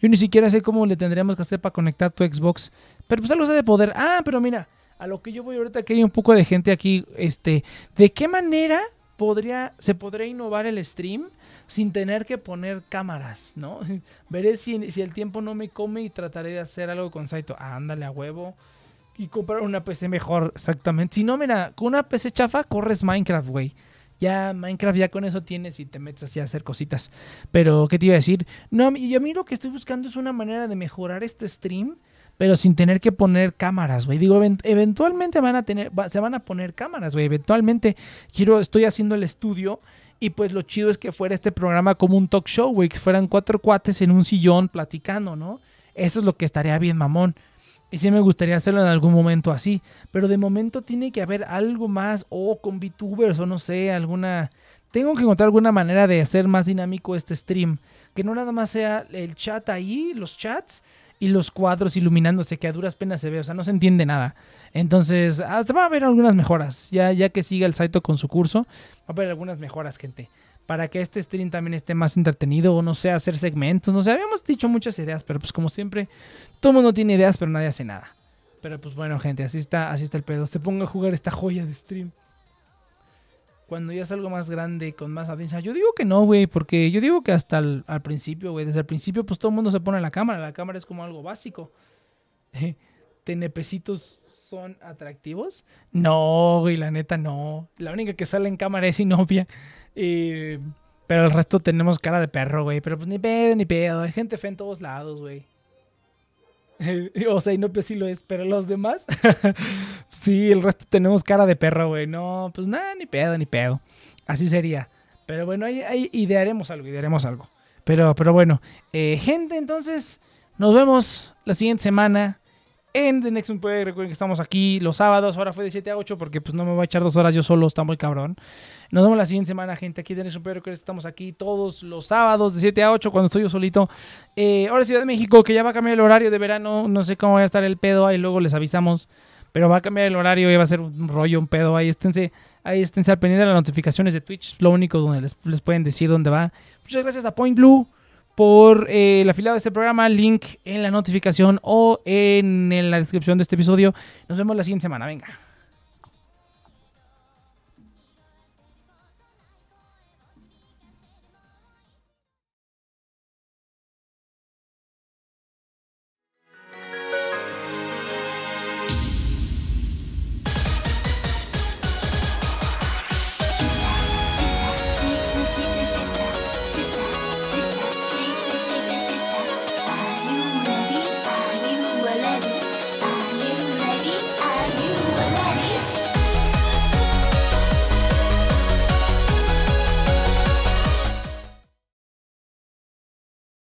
Yo ni siquiera sé cómo le tendríamos que hacer para conectar tu Xbox. Pero pues algo se de poder. Ah, pero mira, a lo que yo voy ahorita, que hay un poco de gente aquí, este, ¿de qué manera podría, se podría innovar el stream sin tener que poner cámaras, ¿no? Veré si, si el tiempo no me come y trataré de hacer algo con Saito. Ah, ándale a huevo. Y comprar una PC mejor, exactamente. Si no, mira, con una PC chafa corres Minecraft, güey. Ya Minecraft ya con eso tienes y te metes así a hacer cositas. Pero, ¿qué te iba a decir? No, y a mí lo que estoy buscando es una manera de mejorar este stream, pero sin tener que poner cámaras, güey. Digo, event- eventualmente van a tener, se van a poner cámaras, güey. Eventualmente quiero, estoy haciendo el estudio y pues lo chido es que fuera este programa como un talk show, güey. Que fueran cuatro cuates en un sillón platicando, ¿no? Eso es lo que estaría bien, mamón. Y sí me gustaría hacerlo en algún momento así. Pero de momento tiene que haber algo más. O con VTubers o no sé, alguna... Tengo que encontrar alguna manera de hacer más dinámico este stream. Que no nada más sea el chat ahí, los chats. y los cuadros iluminándose que a duras penas se ve, o sea, no se entiende nada. Entonces, hasta va a haber algunas mejoras, ya, ya que siga el Saito con su curso, va a haber algunas mejoras, gente. Para que este stream también esté más entretenido, o no sé, hacer segmentos, no sé, habíamos dicho muchas ideas, pero pues como siempre, todo mundo tiene ideas, pero nadie hace nada. Pero pues bueno, gente, así está, así está el pedo. Se ponga a jugar esta joya de stream. Cuando ya es algo más grande, con más audiencia. Yo digo que no, güey, porque yo digo que hasta el, al principio, güey, desde el principio, pues todo el mundo se pone la cámara. La cámara es como algo básico. ¿Tenepecitos son atractivos? No, güey, la neta no. La única que sale en cámara es Inopia. Eh, pero el resto tenemos cara de perro, güey. Pero pues ni pedo, ni pedo. Hay gente fe en todos lados, güey. o sea, Inopia sí lo es, pero los demás, sí, el resto tenemos cara de perro, güey. No, pues nada, ni pedo, ni pedo. Así sería. Pero bueno, ahí, ahí idearemos algo, idearemos algo. Pero, pero bueno, eh, gente, entonces nos vemos la siguiente semana en The Next Play. Recuerden que estamos aquí los sábados. Ahora fue de 7 a 8 porque pues no me voy a echar dos horas yo solo. Está muy cabrón. Nos vemos la siguiente semana, gente. Aquí The Next Play. Recuerden que estamos aquí todos los sábados de 7 a 8 cuando estoy yo solito. Eh, ahora Ciudad de México, que ya va a cambiar el horario de verano. No sé cómo va a estar el pedo. Ahí luego les avisamos. Pero va a cambiar el horario y va a ser un rollo, un pedo. Ahí esténse, ahí esténse al pendiente de las notificaciones de Twitch. Lo único donde les, les pueden decir dónde va. Muchas gracias a Point Blue por eh, el afiliado de este programa, link en la notificación o en, en la descripción de este episodio. Nos vemos la siguiente semana, venga.